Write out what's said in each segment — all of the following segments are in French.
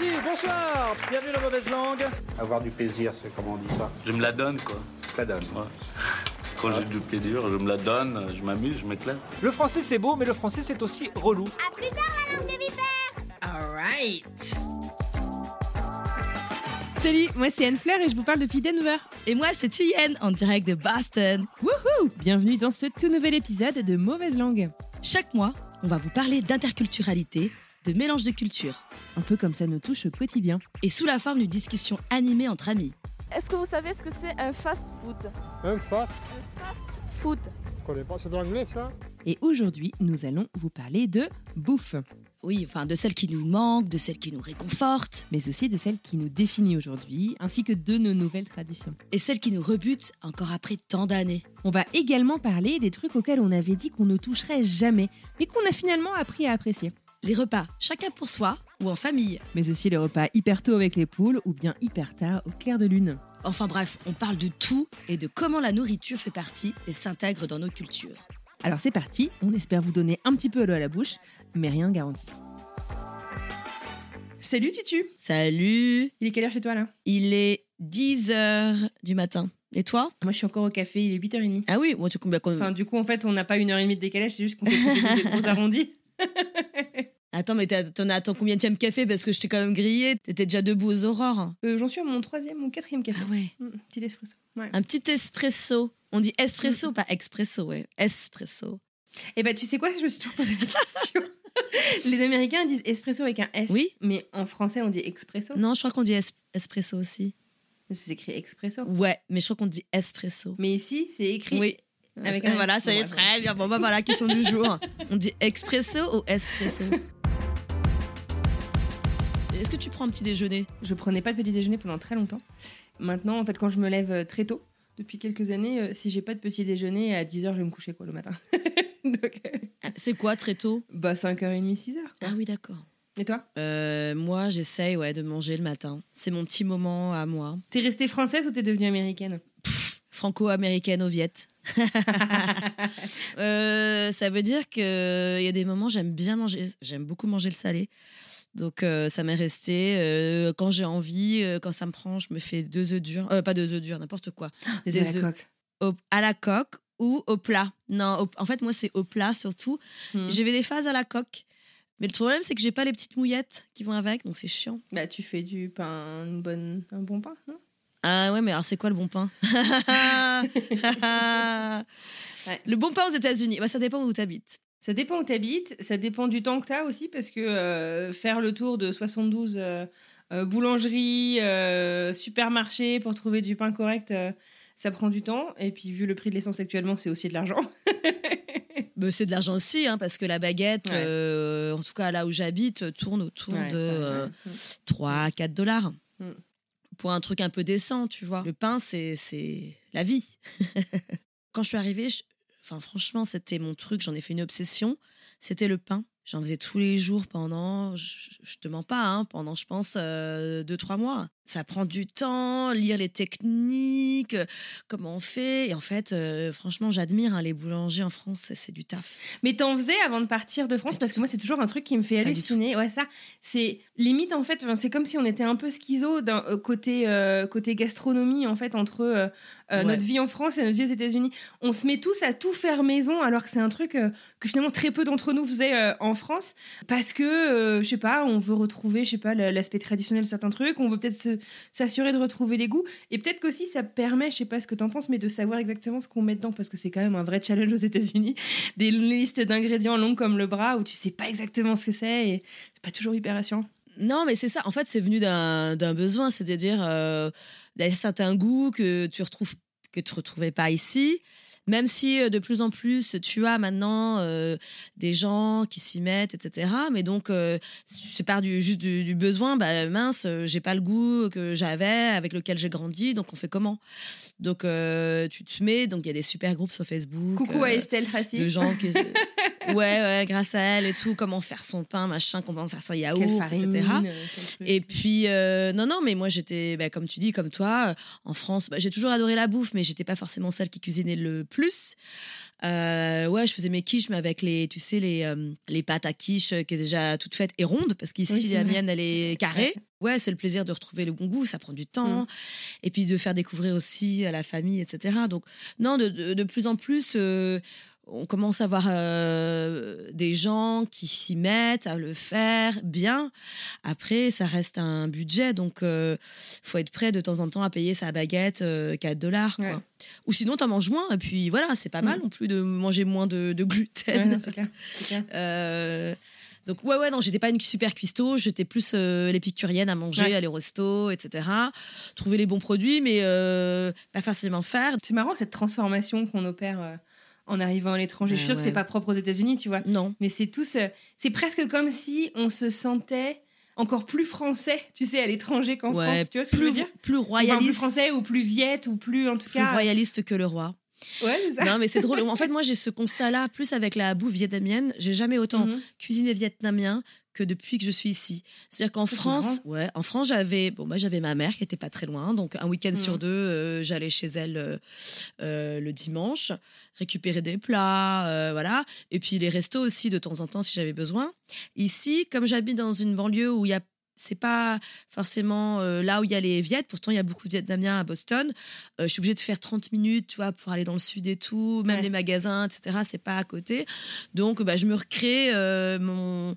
Merci, bonsoir, bienvenue dans Mauvaise Langue. Avoir du plaisir, c'est comment on dit ça? Je me la donne, quoi. Je la donne. Ouais. Quand j'ai du plaisir, je me la donne, je m'amuse, je m'éclate. Le français c'est beau, mais le français c'est aussi relou. À plus tard, la langue des vipères Alright Salut, moi c'est Anne Fleur et je vous parle depuis Denver. Et moi, c'est Thuyen, en direct de Boston. Wouhou Bienvenue dans ce tout nouvel épisode de Mauvaise Langue. Chaque mois, on va vous parler d'interculturalité, de mélange de cultures, Un peu comme ça nous touche au quotidien. et sous la forme d'une discussion animée entre amis. Est-ce que vous savez ce que c'est un fast food? Un face Fast food. Je connais pas, c'est de l'anglais ça? Et aujourd'hui, nous allons vous parler de bouffe, Oui, enfin, de celles qui nous manquent, de celles qui nous réconfortent, mais aussi de celle qui nous définit aujourd'hui, ainsi que de nos nouvelles traditions. et celles qui nous rebutent encore après tant d'années. On va également parler des trucs auxquels on avait dit qu'on ne toucherait jamais, mais qu'on a finalement appris à apprécier. Les repas, chacun pour soi ou en famille. Mais aussi les repas hyper tôt avec les poules ou bien hyper tard au clair de lune. Enfin bref, on parle de tout et de comment la nourriture fait partie et s'intègre dans nos cultures. Alors c'est parti, on espère vous donner un petit peu l'eau à la bouche, mais rien garanti. Salut Tutu Salut Il est quelle heure chez toi là? Il est 10h du matin. Et toi? Moi je suis encore au café, il est 8h30. Ah oui, moi tu combien Enfin du coup en fait on n'a pas une heure et demie de décalage, c'est juste qu'on fait tous des gros arrondis. Attends, mais t'en as ton combien de café? Parce que je t'ai quand même grillé. T'étais déjà debout aux aurores. Euh, J'en suis à mon troisième, mon quatrième café. Ah ouais. Mm, petit espresso. Ouais. Un petit espresso. On dit espresso, pas expresso, ouais. Espresso. Et bah tu sais quoi, je me suis toujours posé la question. Les Américains disent espresso avec un S. Oui. Mais en français on dit expresso. Non, je crois qu'on dit es- espresso aussi. C'est écrit expresso. Ouais, mais je crois qu'on dit espresso. Mais ici c'est écrit. Oui. Avec Avec un- voilà, ça y est, très bien. Bon, bah voilà, question du jour. On dit expresso ou espresso? Est-ce que tu prends un petit déjeuner Je prenais pas de petit déjeuner pendant très longtemps. Maintenant, en fait, quand je me lève euh, très tôt, depuis quelques années, euh, si j'ai pas de petit déjeuner, à 10h, je vais me coucher quoi le matin. Euh, C'est quoi très tôt? bah 5h30, 6h. Ah oui, d'accord. Et toi? Euh, moi, j'essaye ouais, de manger le matin. C'est mon petit moment à moi. T'es restée française ou t'es devenue américaine? Franco-américaine au Viet. Euh, ça veut dire qu'il y a des moments, j'aime bien manger, j'aime beaucoup manger le salé. Donc euh, ça m'est resté. euh, quand j'ai envie, euh, quand ça me prend, je me fais deux œufs durs. Pas deux œufs durs, n'importe quoi. Des la œufs au- à la coque ou au plat. Non, au- en fait, moi, c'est au plat surtout. Hmm. J'ai des phases à la coque. Mais le problème, c'est que j'ai pas les petites mouillettes qui vont avec, donc c'est chiant. Bah tu fais du pain, une bonne, un bon pain, non? Ah ouais, mais alors c'est quoi le bon pain? Le bon pain aux États-Unis, bah, ça dépend où tu habites. Ça dépend où t'habites, ça dépend du temps que t'as aussi, parce que euh, faire le tour de 72 euh, euh, boulangeries, euh, supermarchés pour trouver du pain correct, ça prend du temps. Et puis vu le prix de l'essence actuellement, c'est aussi de l'argent. C'est de l'argent aussi, hein, parce que la baguette, Ouais. en tout cas là où j'habite, tourne autour Ouais, de ouais, euh, ouais. 3 à 4 dollars. Mm. Pour un truc un peu décent, tu vois. Le pain, c'est c'est la vie. Quand je suis arrivée, je- enfin, franchement, c'était mon truc, j'en ai fait une obsession. C'était le pain. J'en faisais tous les jours pendant, je, te mens pas, hein, pendant, je pense, euh, deux, trois mois. Ça prend du temps, lire les techniques, euh, comment on fait. Et en fait, euh, franchement, j'admire hein, les boulangers en France, c'est- du taf. Mais t'en faisais avant de partir de France? Pas parce que moi c'est toujours un truc qui me fait halluciner. Ouais ça, c'est limite en fait, c'est comme si on était un peu schizo d'un euh, côté euh, côté gastronomie en fait entre Ouais. notre vie en France et notre vie aux États-Unis. On se met tous à tout faire maison alors que c'est un truc que finalement très peu d'entre nous faisaient en France parce que je sais pas, on veut retrouver je sais pas la- l'aspect traditionnel de certains trucs, on veut peut-être se- s'assurer de retrouver les goûts et peut-être qu'aussi ça permet, je sais pas ce que t'en penses, mais de savoir exactement ce qu'on met dedans parce que c'est quand même un vrai challenge aux États-Unis des listes d'ingrédients longues comme le bras où tu sais pas exactement ce que c'est et c'est pas toujours hyper rassurant. Non, mais c'est ça. En fait, c'est venu d'un d'un besoin, c'est-à-dire euh, d'un certain goût que tu retrouves que tu retrouvais pas ici. Même si euh, de plus en plus, tu as maintenant euh, des gens qui s'y mettent, etc. Mais donc, euh, si tu pars du, juste du, du besoin, bah, mince, euh, j'ai pas le goût que j'avais, avec lequel j'ai grandi, donc on fait comment? Donc, euh, tu te mets, donc il y a des super groupes sur Facebook. Coucou à Estelle Tracy. de gens qui ouais ouais grâce à elle et tout comment faire son pain machin comment faire son yaourt farine, etc et puis euh, non non mais moi j'étais bah, comme tu dis comme toi euh, en France bah, j'ai toujours adoré la bouffe mais j'étais pas forcément celle qui cuisinait le plus. Euh, ouais je faisais mes quiches mais avec les tu sais les euh, les pâtes à quiche qui est déjà toute faite et ronde parce qu'ici Oui, la vrai. mienne elle est carrée. Ouais c'est le plaisir de retrouver le bon goût ça prend du temps. Mm. et puis de faire découvrir aussi à la famille etc donc non de, de, de plus en plus euh, on commence à voir euh, des gens qui s'y mettent à le faire bien. Après, ça reste un budget, donc il faut être prêt de temps en temps à payer sa baguette euh, 4 dollars. Ouais. Ou sinon, t'en manges moins, et puis voilà, c'est pas mal Mm. non plus de manger moins de, de gluten. c'est clair, c'est clair. Euh, donc ouais ouais non j'étais pas une super cuistot j'étais plus euh, l'épicurienne à manger Ouais. aller au resto etc trouver les bons produits mais euh, pas facilement faire C'est marrant cette transformation qu'on opère euh, en arrivant à l'étranger. je suis Ouais, sûre que ouais. c'est pas propre aux États-Unis, tu vois. non Mais c'est tous. euh, c'est presque comme si on se sentait encore plus français, tu sais, à l'étranger qu'en ouais France. Tu vois ce que je plus veux dire? plus Enfin, royaliste plus français ou plus viette ou plus en tout plus cas. royaliste que le roi Ouais, c'est ça. Non, mais c'est drôle. En fait, moi, j'ai ce constat-là, plus avec la bouffe vietnamienne. J'ai jamais autant Mhm. cuisiné vietnamien que depuis que je suis ici. C'est-à-dire qu'en France, ouais, en France, j'avais, bon, bah, j'avais ma mère qui était pas très loin, donc un week-end sur Mhm. deux, euh, j'allais chez elle euh, euh, le dimanche, récupérer des plats, voilà, et puis les restos aussi de temps en temps si j'avais besoin. Ici, comme j'habite dans une banlieue où il y a c'est pas forcément euh, là où il y a les Viettes. Pourtant, il y a beaucoup de Vietnamiens à Boston. Euh, je suis obligée de faire 30 minutes, tu vois, pour aller dans le sud et tout. Même Ouais. les magasins, etc. C'est pas à côté. Donc, bah, je me recrée euh, mon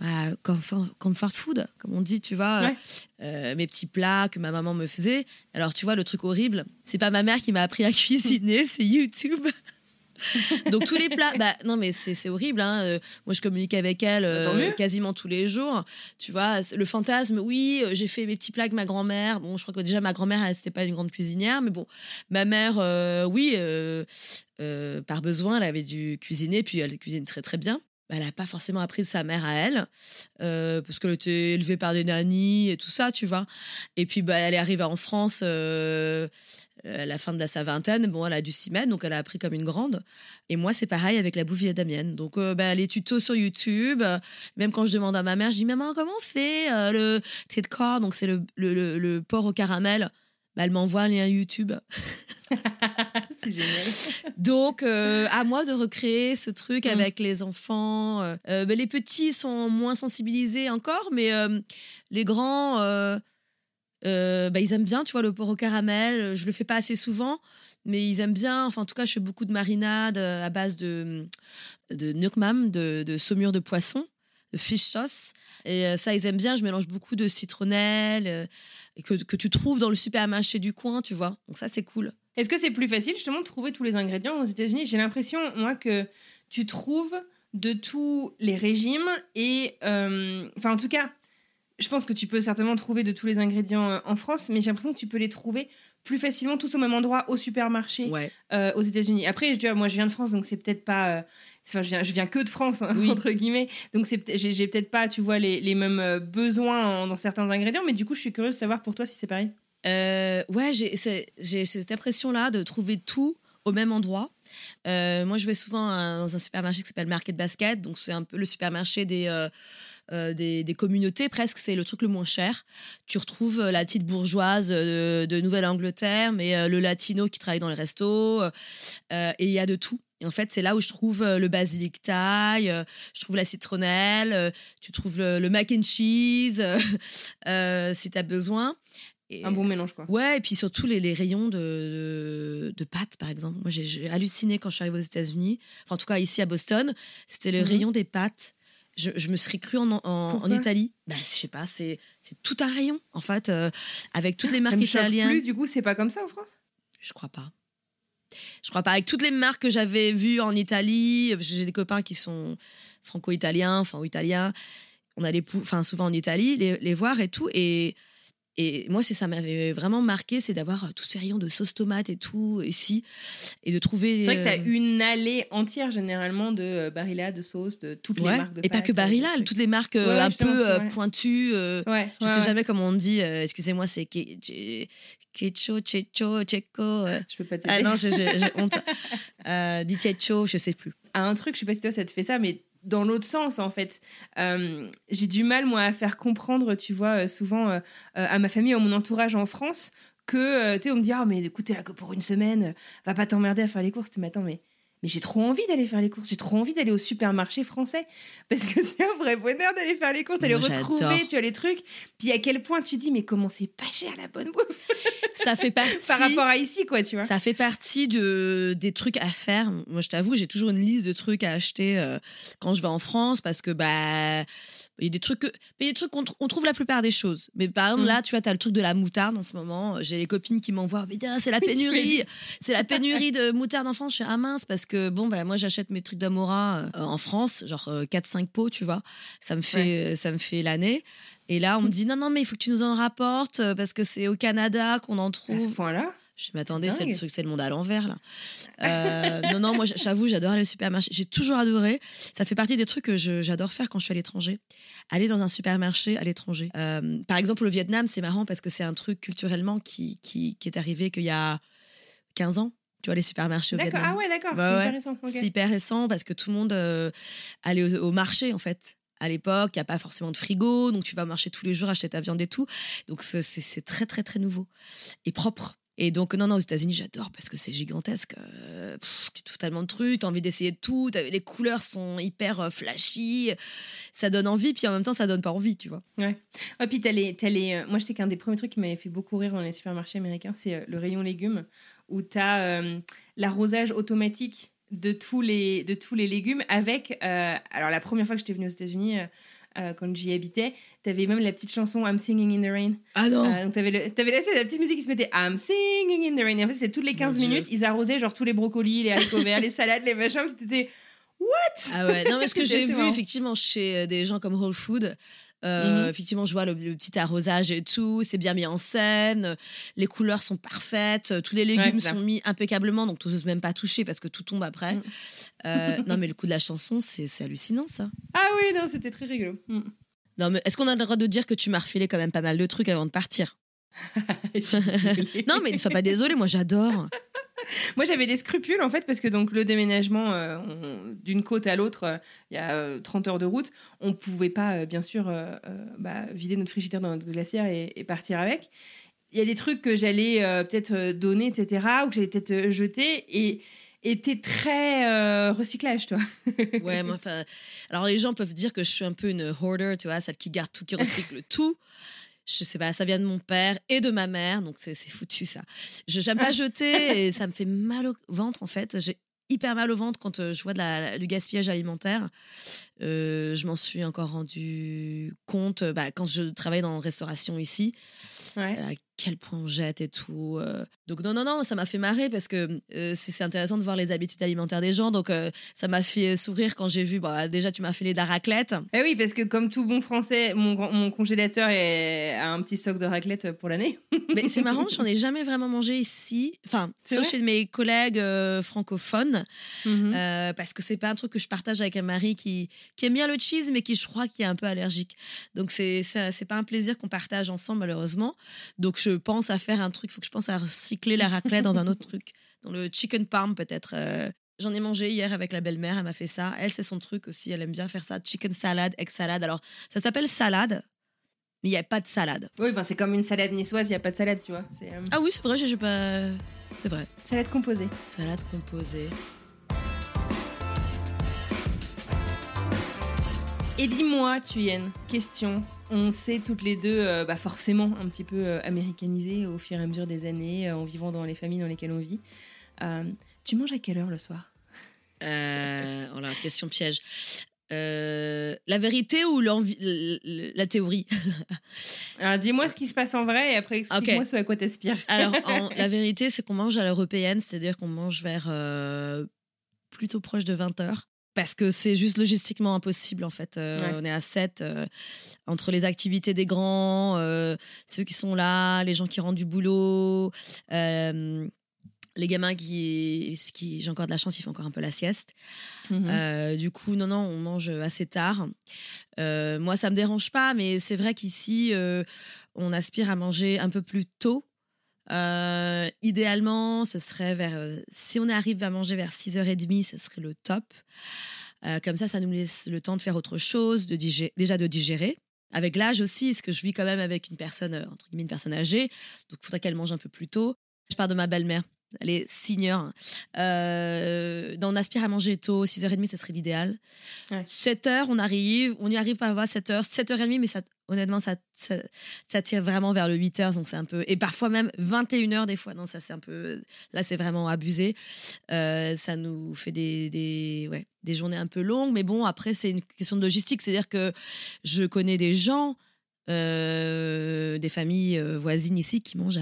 ma comfort, comfort food, comme on dit, tu vois, Ouais. Euh, mes petits plats que ma maman me faisait. Alors, tu vois, le truc horrible, c'est pas ma mère qui m'a appris à cuisiner, c'est YouTube. Donc tous les plats, bah non mais c'est horrible. Hein. euh, moi je communique avec elle euh, Bah, mieux. quasiment tous les jours. Tu vois, le fantasme, oui, euh, j'ai fait mes petits plats avec ma grand-mère. Bon, je crois que déjà ma grand-mère, elle c'était pas une grande cuisinière, mais bon, ma mère, euh, oui, euh, euh, par besoin, elle avait dû cuisiner, puis elle cuisine très très bien. Bah, Elle n'a pas forcément appris de sa mère à elle, euh, parce qu'elle était élevée par des nannies et tout ça, tu vois. Et puis, bah, elle est arrivée en France euh, à la fin de sa vingtaine. Bon, elle a dû s'y mettre, donc elle a appris comme une grande. Et moi, c'est pareil avec la bouffe vietnamienne. Donc, euh, bah, les tutos sur YouTube, même quand je demande à ma mère, je dis Maman, comment on fait euh, le thé de corps? Donc, c'est le- le porc au caramel. Bah, elle m'envoie un lien YouTube. c'est génial. Donc, euh, à moi de recréer ce truc Mm. avec les enfants. Euh, euh, ben, les petits sont moins sensibilisés encore, mais euh, les grands, ben, ils aiment bien, tu vois, le porc au caramel. Je le fais pas assez souvent, mais ils aiment bien. Enfin, en tout cas, je fais beaucoup de marinade euh, à base de, de nukmam, de, de saumure de poisson, de fish sauce. Et ça, ils aiment bien. Je mélange beaucoup de citronnelle euh, que, que tu trouves dans le supermarché du coin, tu vois. Donc, ça, c'est cool. Est-ce que c'est plus facile justement de trouver tous les ingrédients aux États-Unis? J'ai l'impression, moi, que tu trouves de tous les régimes et, euh, enfin, en tout cas, je pense que tu peux certainement trouver de tous les ingrédients euh, en France, mais j'ai l'impression que tu peux les trouver plus facilement tous au même endroit au supermarché Ouais. euh, aux États-Unis. Après, je, vois, moi, je viens de France, donc c'est peut-être pas. euh, Enfin, je viens, je viens que de France, hein, Oui. entre guillemets. Donc, c'est j'ai j'ai peut-être pas, tu vois, les, les mêmes besoins en- dans certains ingrédients, mais du coup, je suis curieuse de savoir pour toi si c'est pareil. Euh, ouais, j'ai cette impression-là de trouver tout au même endroit. Euh, moi, je vais souvent dans un supermarché qui s'appelle Market Basket, donc c'est un peu le supermarché des, euh, euh, des, communautés, presque, c'est le truc le moins cher. Tu retrouves la petite bourgeoise de, Nouvelle-Angleterre, mais le latino qui travaille dans les restos, et il y a de tout. En fait, c'est là où je trouve le basilic thaï, je trouve la citronnelle, tu trouves le, mac and cheese, si tu as besoin. Et- Un bon mélange, quoi. Ouais, et puis surtout les, les rayons de, de, de pâtes, par exemple. Moi, j'ai- halluciné quand je suis arrivée aux États-Unis. Enfin, en tout cas, ici à Boston, c'était le Mhm. rayon des pâtes. Je, je me serais cru en, en, Italie. Bah, je sais pas, c'est tout un rayon, en fait, euh, avec toutes les Ça marques me choque italiennes. plus, du coup, c'est pas comme ça en France? Je crois pas. Je crois pas. Avec toutes les marques que j'avais vues en Italie, j'ai des copains qui sont franco-italiens, enfin ou italiens. On allait enfin, souvent en Italie les, les voir et tout. Et Et moi, c'est ça m'avait vraiment marqué, c'est d'avoir euh, tous ces rayons de sauce tomate et tout ici, et de trouver. C'est vrai que euh, t'as une allée entière généralement de euh, Barilla, de sauce, de toutes les marques de et pas que euh, Barilla, toutes les marques euh, Ouais, ouais, un peu euh, pointues. euh, je sais jamais comment on dit. euh, Excusez-moi, c'est que- que- Quecho, Checho, Checo. euh. Je peux pas t'aider. Ah non, j'ai honte. Euh, Dit Checho, je sais plus. à un truc, je sais pas si toi ça te fait ça, mais dans l'autre sens en fait. Euh, j'ai du mal moi à faire comprendre, tu vois, euh, souvent euh, à ma famille, à mon entourage en France, que tu sais, on me dit ah mais écoute t'es là que pour une semaine, va pas t'emmerder à faire les courses. Mais attends mais mais j'ai trop envie d'aller faire les courses, j'ai trop envie d'aller au supermarché français parce que c'est un vrai bonheur d'aller faire les courses, d'aller retrouver, tu as les trucs. Puis à quel point tu dis mais comment c'est pas cher la bonne bouffe? Ça fait partie. par rapport à ici quoi, tu vois. Ça fait partie de, des trucs à faire. Moi, je t'avoue, j'ai toujours une liste de trucs à acheter euh, quand je vais en France parce que, bah, il y a des trucs, que, mais il y a des trucs qu'on tr- on trouve la plupart des choses. Mais par exemple, Mm. là, tu vois, tu as le truc de la moutarde en ce moment. J'ai les copines qui m'envoient, mais c'est la pénurie. C'est la pénurie de moutarde en France. Je suis ah mince parce que, bon, bah, moi, j'achète mes trucs d'Amora euh, en France, genre 4-5 pots, tu vois. Ça me fait, ça me fait l'année. Et là, on me dit, non, non, mais il faut que tu nous en rapportes euh, parce que c'est au Canada qu'on en À ce trouve. point-là. Je m'attendais, c'est le truc, c'est le monde à l'envers là. Euh, non, non, moi j'avoue, j'adore aller au supermarché. J'ai toujours adoré. Ça fait partie des trucs que j'adore faire quand je suis à l'étranger. Aller dans un supermarché à l'étranger. Euh, par exemple, le Vietnam, c'est marrant parce que c'est un truc culturellement qui, qui, qui est arrivé qu'il y a 15 ans. Tu vois, les supermarchés au. Vietnam. Ah ouais, d'accord. C'est ouais. hyper récent. C'est hyper récent parce que tout le monde euh, allait au, au marché en fait. À l'époque, il n'y a pas forcément de frigo, donc tu vas au marché tous les jours acheter ta viande et tout. Donc c'est très très très nouveau et propre. Et donc non non aux États-Unis j'adore parce que c'est gigantesque. Euh, pff, tu trouves tellement de trucs, t'as envie d'essayer de tout. Les couleurs sont hyper euh, flashy, ça donne envie puis en même temps ça donne pas envie, tu vois. Ouais. Et puis t'as les, t'as les, euh, moi je sais qu'un des premiers trucs qui m'avait fait beaucoup rire dans les supermarchés américains, c'est euh, le rayon légumes où t'as euh, l'arrosage automatique de tous les, de tous les légumes avec. alors la première fois que j'étais venue aux États-Unis. Euh, quand j'y habitais, t'avais même la petite chanson I'm Singing in the Rain. Ah non. Euh, donc t'avais, le, t'avais la, la petite musique qui se mettait I'm Singing in the Rain. Et en fait, c'était toutes les 15 Dieu. minutes, ils arrosaient genre tous les brocolis, les haricots verts, les salades, les machins. Puis t'étais What? Ah ouais, non, mais ce que j'ai vu marrant. effectivement chez euh, des gens comme Whole Food, euh, Mhm. effectivement, je vois le, le petit arrosage et tout, c'est bien mis en scène, euh, les couleurs sont parfaites, euh, tous les légumes sont mis impeccablement, donc tu n'oses même pas toucher parce que tout tombe après. Mhm. Euh, non, mais le coup de la chanson, c'est hallucinant ça. Ah oui, non, c'était très rigolo. Mm. Non, mais est-ce qu'on a le droit de dire que tu m'as refilé quand même pas mal de trucs avant de partir? Non, mais ne sois pas désolé, moi j'adore. Moi, j'avais des scrupules en fait parce que donc le déménagement euh, on- d'une côte à l'autre, euh, il y a euh, 30 heures de route, on pouvait pas euh, bien sûr euh, euh, bah, vider notre frigidaire dans notre glacière et, et partir avec. Il y a des trucs que j'allais euh, peut-être euh, donner, etc., ou que j'allais peut-être euh, jeter et était très euh, recyclage, toi. Ouais, moi, enfin, alors les gens peuvent dire que je suis un peu une hoarder, tu vois, celle qui garde tout, qui recycle tout. Je sais pas, ça vient de mon père et de ma mère, donc c'est foutu ça. Je j'aime pas jeter et ça me fait mal au ventre en fait. J'ai hyper mal au ventre quand euh, je vois de la- du gaspillage alimentaire. Euh, je m'en suis encore rendu compte euh, bah, quand je travaillais dans la restauration ici, Ouais. à quel point on jette et tout. euh. Donc non, non, non, ça m'a fait marrer parce que euh, c'est intéressant de voir les habitudes alimentaires des gens. Donc euh, ça m'a fait sourire quand j'ai vu, bah, déjà tu m'as filé de la raclette. Eh oui, parce que comme tout bon français, mon, congélateur est, a un petit stock de raclette pour l'année. Mais c'est marrant, j'en ai jamais vraiment mangé ici. Enfin, sauf chez mes collègues euh, francophones. Mhm. Euh, parce que c'est pas un truc que je partage avec un mari qui, qui aime bien le cheese, mais qui je crois qui est un peu allergique. Donc c'est pas un plaisir qu'on partage ensemble malheureusement. Donc je pense à faire un truc, faut que je pense à recycler la raclette dans un autre truc, dans le chicken parm peut-être. euh. J'en ai mangé hier avec la belle-mère, elle m'a fait ça. Elle, c'est son truc aussi, elle aime bien faire ça. Chicken salad, egg salad. Alors, ça s'appelle salade, mais il n'y a pas de salade. Oui, enfin, c'est comme une salade niçoise, il n'y a pas de salade, tu vois. Euh, Ah oui, c'est vrai, j'ai pas. C'est vrai. salade composée. Salade composée. Et dis-moi, Thuyen, question. On s'est toutes les deux, euh, bah forcément, un petit peu euh, américanisées au fur et à mesure des années, euh, en vivant dans les familles dans lesquelles on vit. Euh, tu manges à quelle heure le soir? Euh, oh question piège. La vérité ou la théorie? Alors, dis-moi ce qui se passe en vrai et après explique-moi Ok. ce à quoi t'aspires. Alors, en- la vérité, c'est qu'on mange à l'européenne, c'est-à-dire qu'on mange vers plutôt proche de 20h. Parce que c'est juste logistiquement impossible en fait. Euh, Ouais. On est à 7 entre les activités des grands, euh, ceux qui sont là, les gens qui rentrent du boulot, euh, les gamins qui, qui j'ai encore de la chance, ils font encore un peu la sieste. Mhm. Euh, du coup, non, non, on mange assez tard. Euh, moi, ça me dérange pas, mais c'est vrai qu'ici, euh, on aspire à manger un peu plus tôt. Euh, idéalement, ce serait vers. euh, si on arrive à manger vers 6h30, ce serait le top. Euh, comme ça, ça nous laisse le temps de faire autre chose, de digérer, déjà de digérer. Avec l'âge aussi, parce que je vis quand même avec une personne, entre guillemets, une personne âgée, donc il faudrait qu'elle mange un peu plus tôt. Je pars de ma belle-mère. Elle est senior. Euh, on aspire à manger tôt, 6h30, ce serait l'idéal. Ouais. 7h, on arrive, on y arrive pas à 7h, 7h30, mais ça, honnêtement, ça, ça, ça tire vraiment vers le 8h, donc c'est un peu. Et parfois même 21h des fois, non, ça c'est un peu. Là, c'est vraiment abusé. Euh, ça nous fait des, des, ouais, des journées un peu longues, mais bon, après, c'est une question de logistique, c'est-à-dire que je connais des gens. Euh, des familles euh, voisines ici qui mangent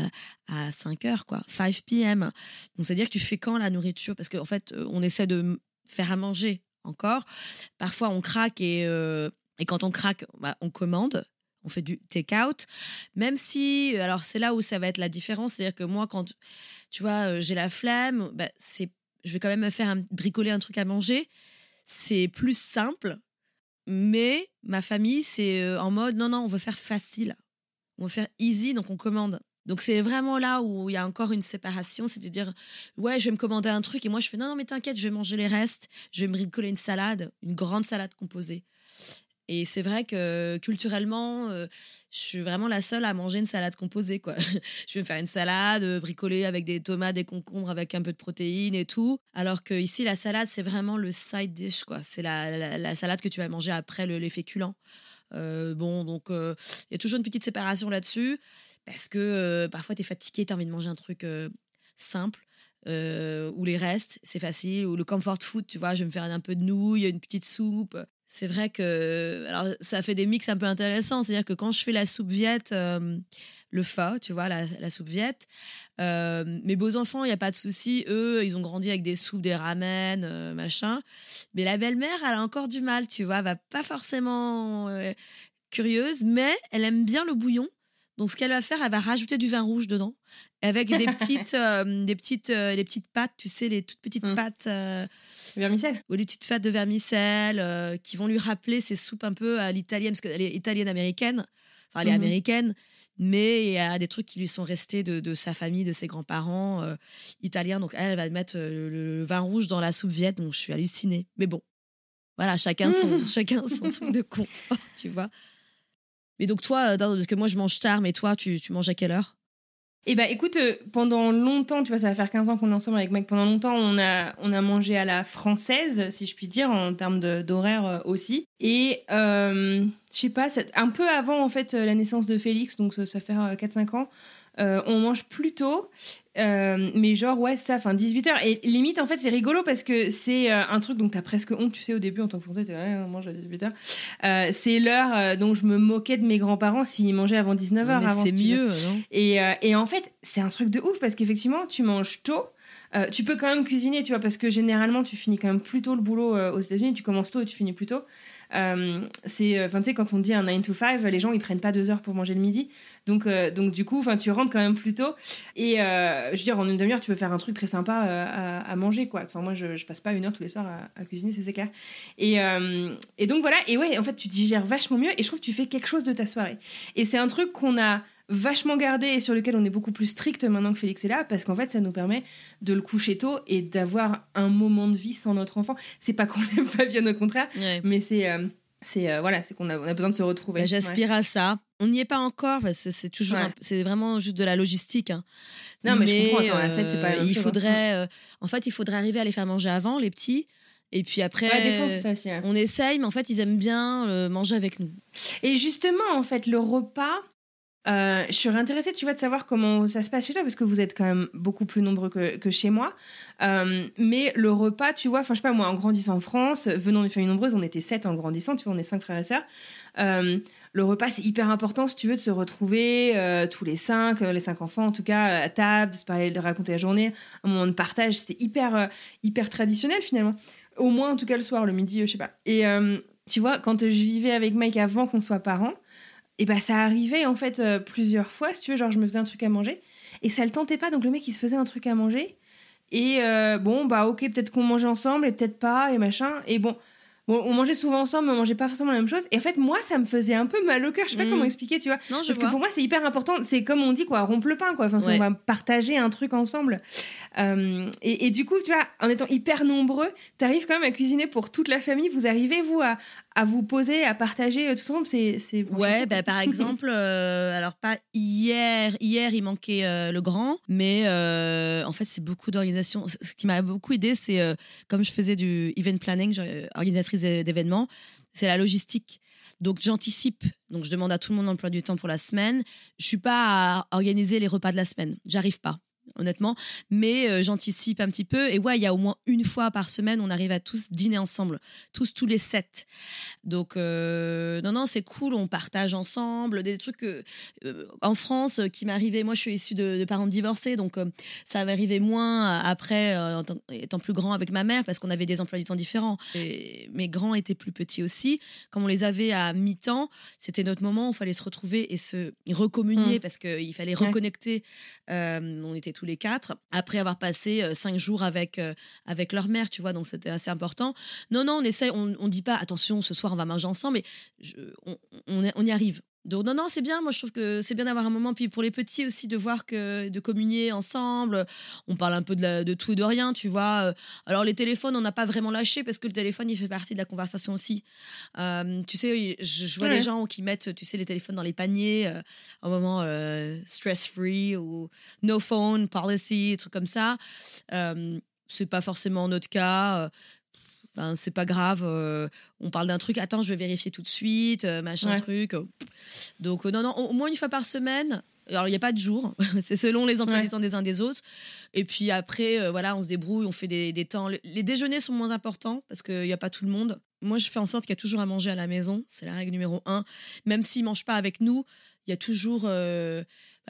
à, à 5 heures, quoi, 5 p.m. Donc, c'est-à-dire que tu fais quand la nourriture? Parce qu'en fait, euh, on essaie de faire à manger encore. Parfois, on craque et, et quand on craque, bah, on commande. On fait du take-out. Même si, alors c'est là où ça va être la différence. C'est-à-dire que moi, quand, tu vois, j'ai la flemme, bah, c'est, je vais quand même me faire un- bricoler un truc à manger. C'est plus simple. Mais ma famille, c'est euh, en mode, non, non, on veut faire facile. On veut faire easy, donc on commande. Donc c'est vraiment là où il y a encore une séparation, c'est de dire ouais je vais me commander un truc et moi je fais non non mais t'inquiète je vais manger les restes, je vais me bricoler une salade, une grande salade composée. Et c'est vrai que culturellement euh, je suis vraiment la seule à manger une salade composée quoi. je vais me faire une salade euh, bricolée avec des tomates, des concombres avec un peu de protéines et tout. Alors que ici la salade c'est vraiment le side dish c'est la, la, la salade que tu vas manger après le, les féculents. Euh, bon, donc euh, il y a toujours une petite séparation là-dessus parce que parfois tu es fatigué, tu as envie de manger un truc simple. ou les restes, c'est facile, ou le comfort food, tu vois, je vais me faire un peu de nouilles, une petite soupe. C'est vrai que alors ça fait des mix un peu intéressants, c'est-à-dire que quand je fais la soupe viette, euh, le pho, tu vois, la, soupe viette, euh, mes beaux enfants, il n'y a pas de souci, eux, ils ont grandi avec des soupes, des ramen, euh, machin. Mais la belle-mère, elle a encore du mal, tu vois, elle va pas forcément curieuse, mais elle aime bien le bouillon. Donc, ce qu'elle va faire, elle va rajouter du vin rouge dedans, avec des petites, euh, des petites, euh, les petites pâtes, tu sais, les toutes petites Mm. pâtes, euh, Vermicelle ou les petites pâtes de vermicelle, euh, qui vont lui rappeler ces soupes un peu à l'italienne, parce qu'elle est italienne américaine, enfin, elle est américaine, mais il y a des trucs qui lui sont restés de, de sa famille, de ses grands-parents italiens. Donc, elle, elle va mettre le, le vin rouge dans la soupe viette, donc je suis hallucinée. Mais bon, voilà, chacun son, chacun son truc de confort, tu vois. Mais donc toi, euh, parce que moi je mange tard, mais toi tu, manges à quelle heure? Eh bah écoute, euh, pendant longtemps, tu vois, ça va faire 15 ans qu'on est ensemble avec Mike, pendant longtemps, on a, mangé à la française, si je puis dire, en termes d'horaire euh, aussi. Et je sais pas, un peu avant en fait la naissance de Félix, donc ça, ça fait 4-5 ans, euh, on mange plus tôt. Euh, mais genre, ouais, ça, enfin 18h. Et limite, en fait, c'est rigolo parce que c'est euh, un truc dont t'as presque honte, tu sais, au début, en tant que français, t'es ouais, on mange à 18h. Euh, c'est l'heure dont je me moquais de mes grands-parents s'ils mangeaient avant 19h. Mais avant, c'est tu mieux, non? Et, et en fait, c'est un truc de ouf parce qu'effectivement, tu manges tôt. Tu peux quand même cuisiner, tu vois, parce que généralement, tu finis quand même plus tôt le boulot aux États-Unis. Tu commences tôt et tu finis plus tôt. Euh, c'est, enfin, tu sais, quand on dit un 9 to 5, les gens ils prennent pas deux heures pour manger le midi. Donc, euh, donc du coup, enfin, tu rentres quand même plus tôt. Et euh, je veux dire, en une demi-heure, tu peux faire un truc très sympa euh, à, à manger, quoi. Enfin, moi, je, passe pas une heure tous les soirs à, cuisiner, c'est clair. Et, euh, et donc voilà. Et ouais, en fait, tu digères vachement mieux. Et je trouve que tu fais quelque chose de ta soirée. Et c'est un truc qu'on a vachement gardé et sur lequel on est beaucoup plus strict maintenant que Félix est là parce qu'en fait ça nous permet de le coucher tôt et d'avoir un moment de vie sans notre enfant c'est pas qu'on l'aime pas bien au contraire Ouais. mais c'est euh, c'est euh, voilà c'est qu'on a, on a besoin de se retrouver Bah, J'aspire à ça. On n'y est pas encore c'est toujours, Ouais. c'est vraiment juste de la logistique. hein. Non, mais je comprends, attends, c'est pas même il chose, hein. faudrait, euh, en fait, il faudrait arriver à les faire manger avant les petits. Et puis après, Ouais, des fois, on fait ça aussi, ouais. on essaye, mais en fait, ils aiment bien euh, manger avec nous. Et justement, en fait, le repas, euh, je suis intéressée, tu vois, de savoir comment ça se passe chez toi, parce que vous êtes quand même beaucoup plus nombreux que, chez moi. Euh, mais le repas, tu vois, enfin, je sais pas, moi, en grandissant en France, venant d'une famille nombreuse, on était sept en grandissant, tu vois, on est cinq frères et sœurs. Euh, le repas, c'est hyper important, si tu veux, de se retrouver tous les cinq, les cinq enfants en tout cas, à table, de se parler, de raconter la journée, un moment de partage. C'était hyper, hyper traditionnel finalement. Au moins, en tout cas, le soir, le midi, je sais pas. Et tu vois, quand je vivais avec Mike avant qu'on soit parents, et bah ça arrivait en fait euh, plusieurs fois, si tu veux, genre je me faisais un truc à manger et ça le tentait pas, donc le mec il se faisait un truc à manger et euh, bon bah ok peut-être qu'on mangeait ensemble et peut-être pas et machin et bon. Bon, on mangeait souvent ensemble, mais on mangeait pas forcément la même chose. Et en fait, moi, ça me faisait un peu mal au cœur. Je sais pas Mm. comment expliquer, tu vois. Non, je Parce vois. que pour moi, c'est hyper important. C'est comme on dit, quoi, rompre le pain, quoi. Enfin, Ouais. on va partager un truc ensemble. Euh, et, et du coup, tu vois, en étant hyper nombreux, t'arrives quand même à cuisiner pour toute la famille. Vous arrivez, vous, à, à vous poser, à partager euh, tout ensemble. C'est, c'est Ouais, bah, par exemple, euh, alors pas hier, hier il manquait euh, le grand, mais euh, en fait c'est beaucoup d'organisation. C- Ce qui m'a beaucoup aidé, c'est comme je faisais du event planning, organisatrice d'é- d'événements, c'est la logistique. Donc j'anticipe, donc je demande à tout le monde l'emploi du temps pour la semaine. Je suis pas à organiser les repas de la semaine, j'arrive pas honnêtement, mais euh, j'anticipe un petit peu. Et ouais, il y a au moins une fois par semaine, on arrive à tous dîner ensemble, tous tous les sept. Donc euh, non non, c'est cool, on partage ensemble des trucs euh, en France qui m'arrivaient. Moi, je suis issue de, de parents divorcés, donc ça m'arrivait moins après étant plus grand avec ma mère parce qu'on avait des emplois du temps différents. Et mes grands étaient plus petits aussi. Comme on les avait à mi-temps, c'était notre moment. où Il fallait se retrouver et se recommunier Mm. parce qu'il fallait reconnecter. On était les quatre après avoir passé euh, cinq jours avec euh, avec leur mère, tu vois. Donc c'était assez important. Non non, on essaie. On, on dit pas attention, ce soir on va manger ensemble, mais je- on, on y arrive. Donc non, non, c'est bien. Moi, je trouve que c'est bien d'avoir un moment. Puis pour les petits aussi, de voir que de communier ensemble. On parle un peu de, la- de tout et de rien, tu vois. Euh, Alors les téléphones, on n'a pas vraiment lâché parce que le téléphone, il fait partie de la conversation aussi. Euh, tu sais, je, je vois Ouais. des gens qui mettent, tu sais, les téléphones dans les paniers, euh, un moment euh, stress-free ou no phone policy, trucs comme ça. C'est pas forcément notre cas. C'est pas grave. euh, on parle d'un truc. Attends, je vais vérifier tout de suite, euh, machin Ouais. truc. euh, Donc non, non, au moins une fois par semaine. Alors il n'y a pas de jour, c'est selon les emplois Ouais. du temps des uns des autres. Et puis après, voilà, on se débrouille, on fait des, des temps. Les, déjeuners sont moins importants parce qu'il n'y a pas tout le monde. Moi, je fais en sorte qu'il y a toujours à manger à la maison. C'est la règle numéro un. Même s'ils ne mangent pas avec nous, il y a toujours, euh,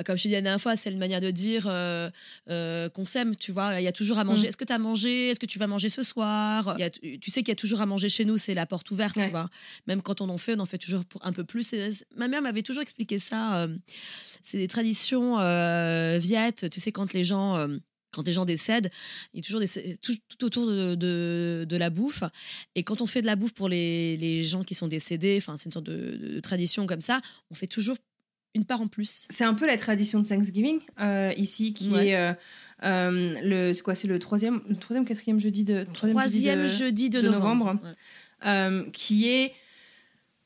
comme je t'ai dit la dernière fois, c'est une manière de dire euh, euh, qu'on s'aime, tu vois. Il y a toujours à manger. Mm. Est-ce que tu as mangé? Est-ce que tu vas manger ce soir? Il y a- Tu sais qu'il y a toujours à manger chez nous, c'est la porte ouverte, Ouais. tu vois. Même quand on en fait, on en fait toujours pour un peu plus. Et ma mère m'avait toujours expliqué ça. euh, c'est des traditions viettes. Tu sais, quand les gens. quand les gens décèdent, il y a toujours des, tout, tout autour de, de, de la bouffe. Et quand on fait de la bouffe pour les, les gens qui sont décédés, enfin, c'est une sorte de, de tradition comme ça, on fait toujours une part en plus. C'est un peu la tradition de Thanksgiving euh, ici, qui Ouais. est euh, euh, le c'est quoi C'est le troisième, le troisième, quatrième jeudi de Troisième jeudi de, de novembre. novembre. Ouais. qui est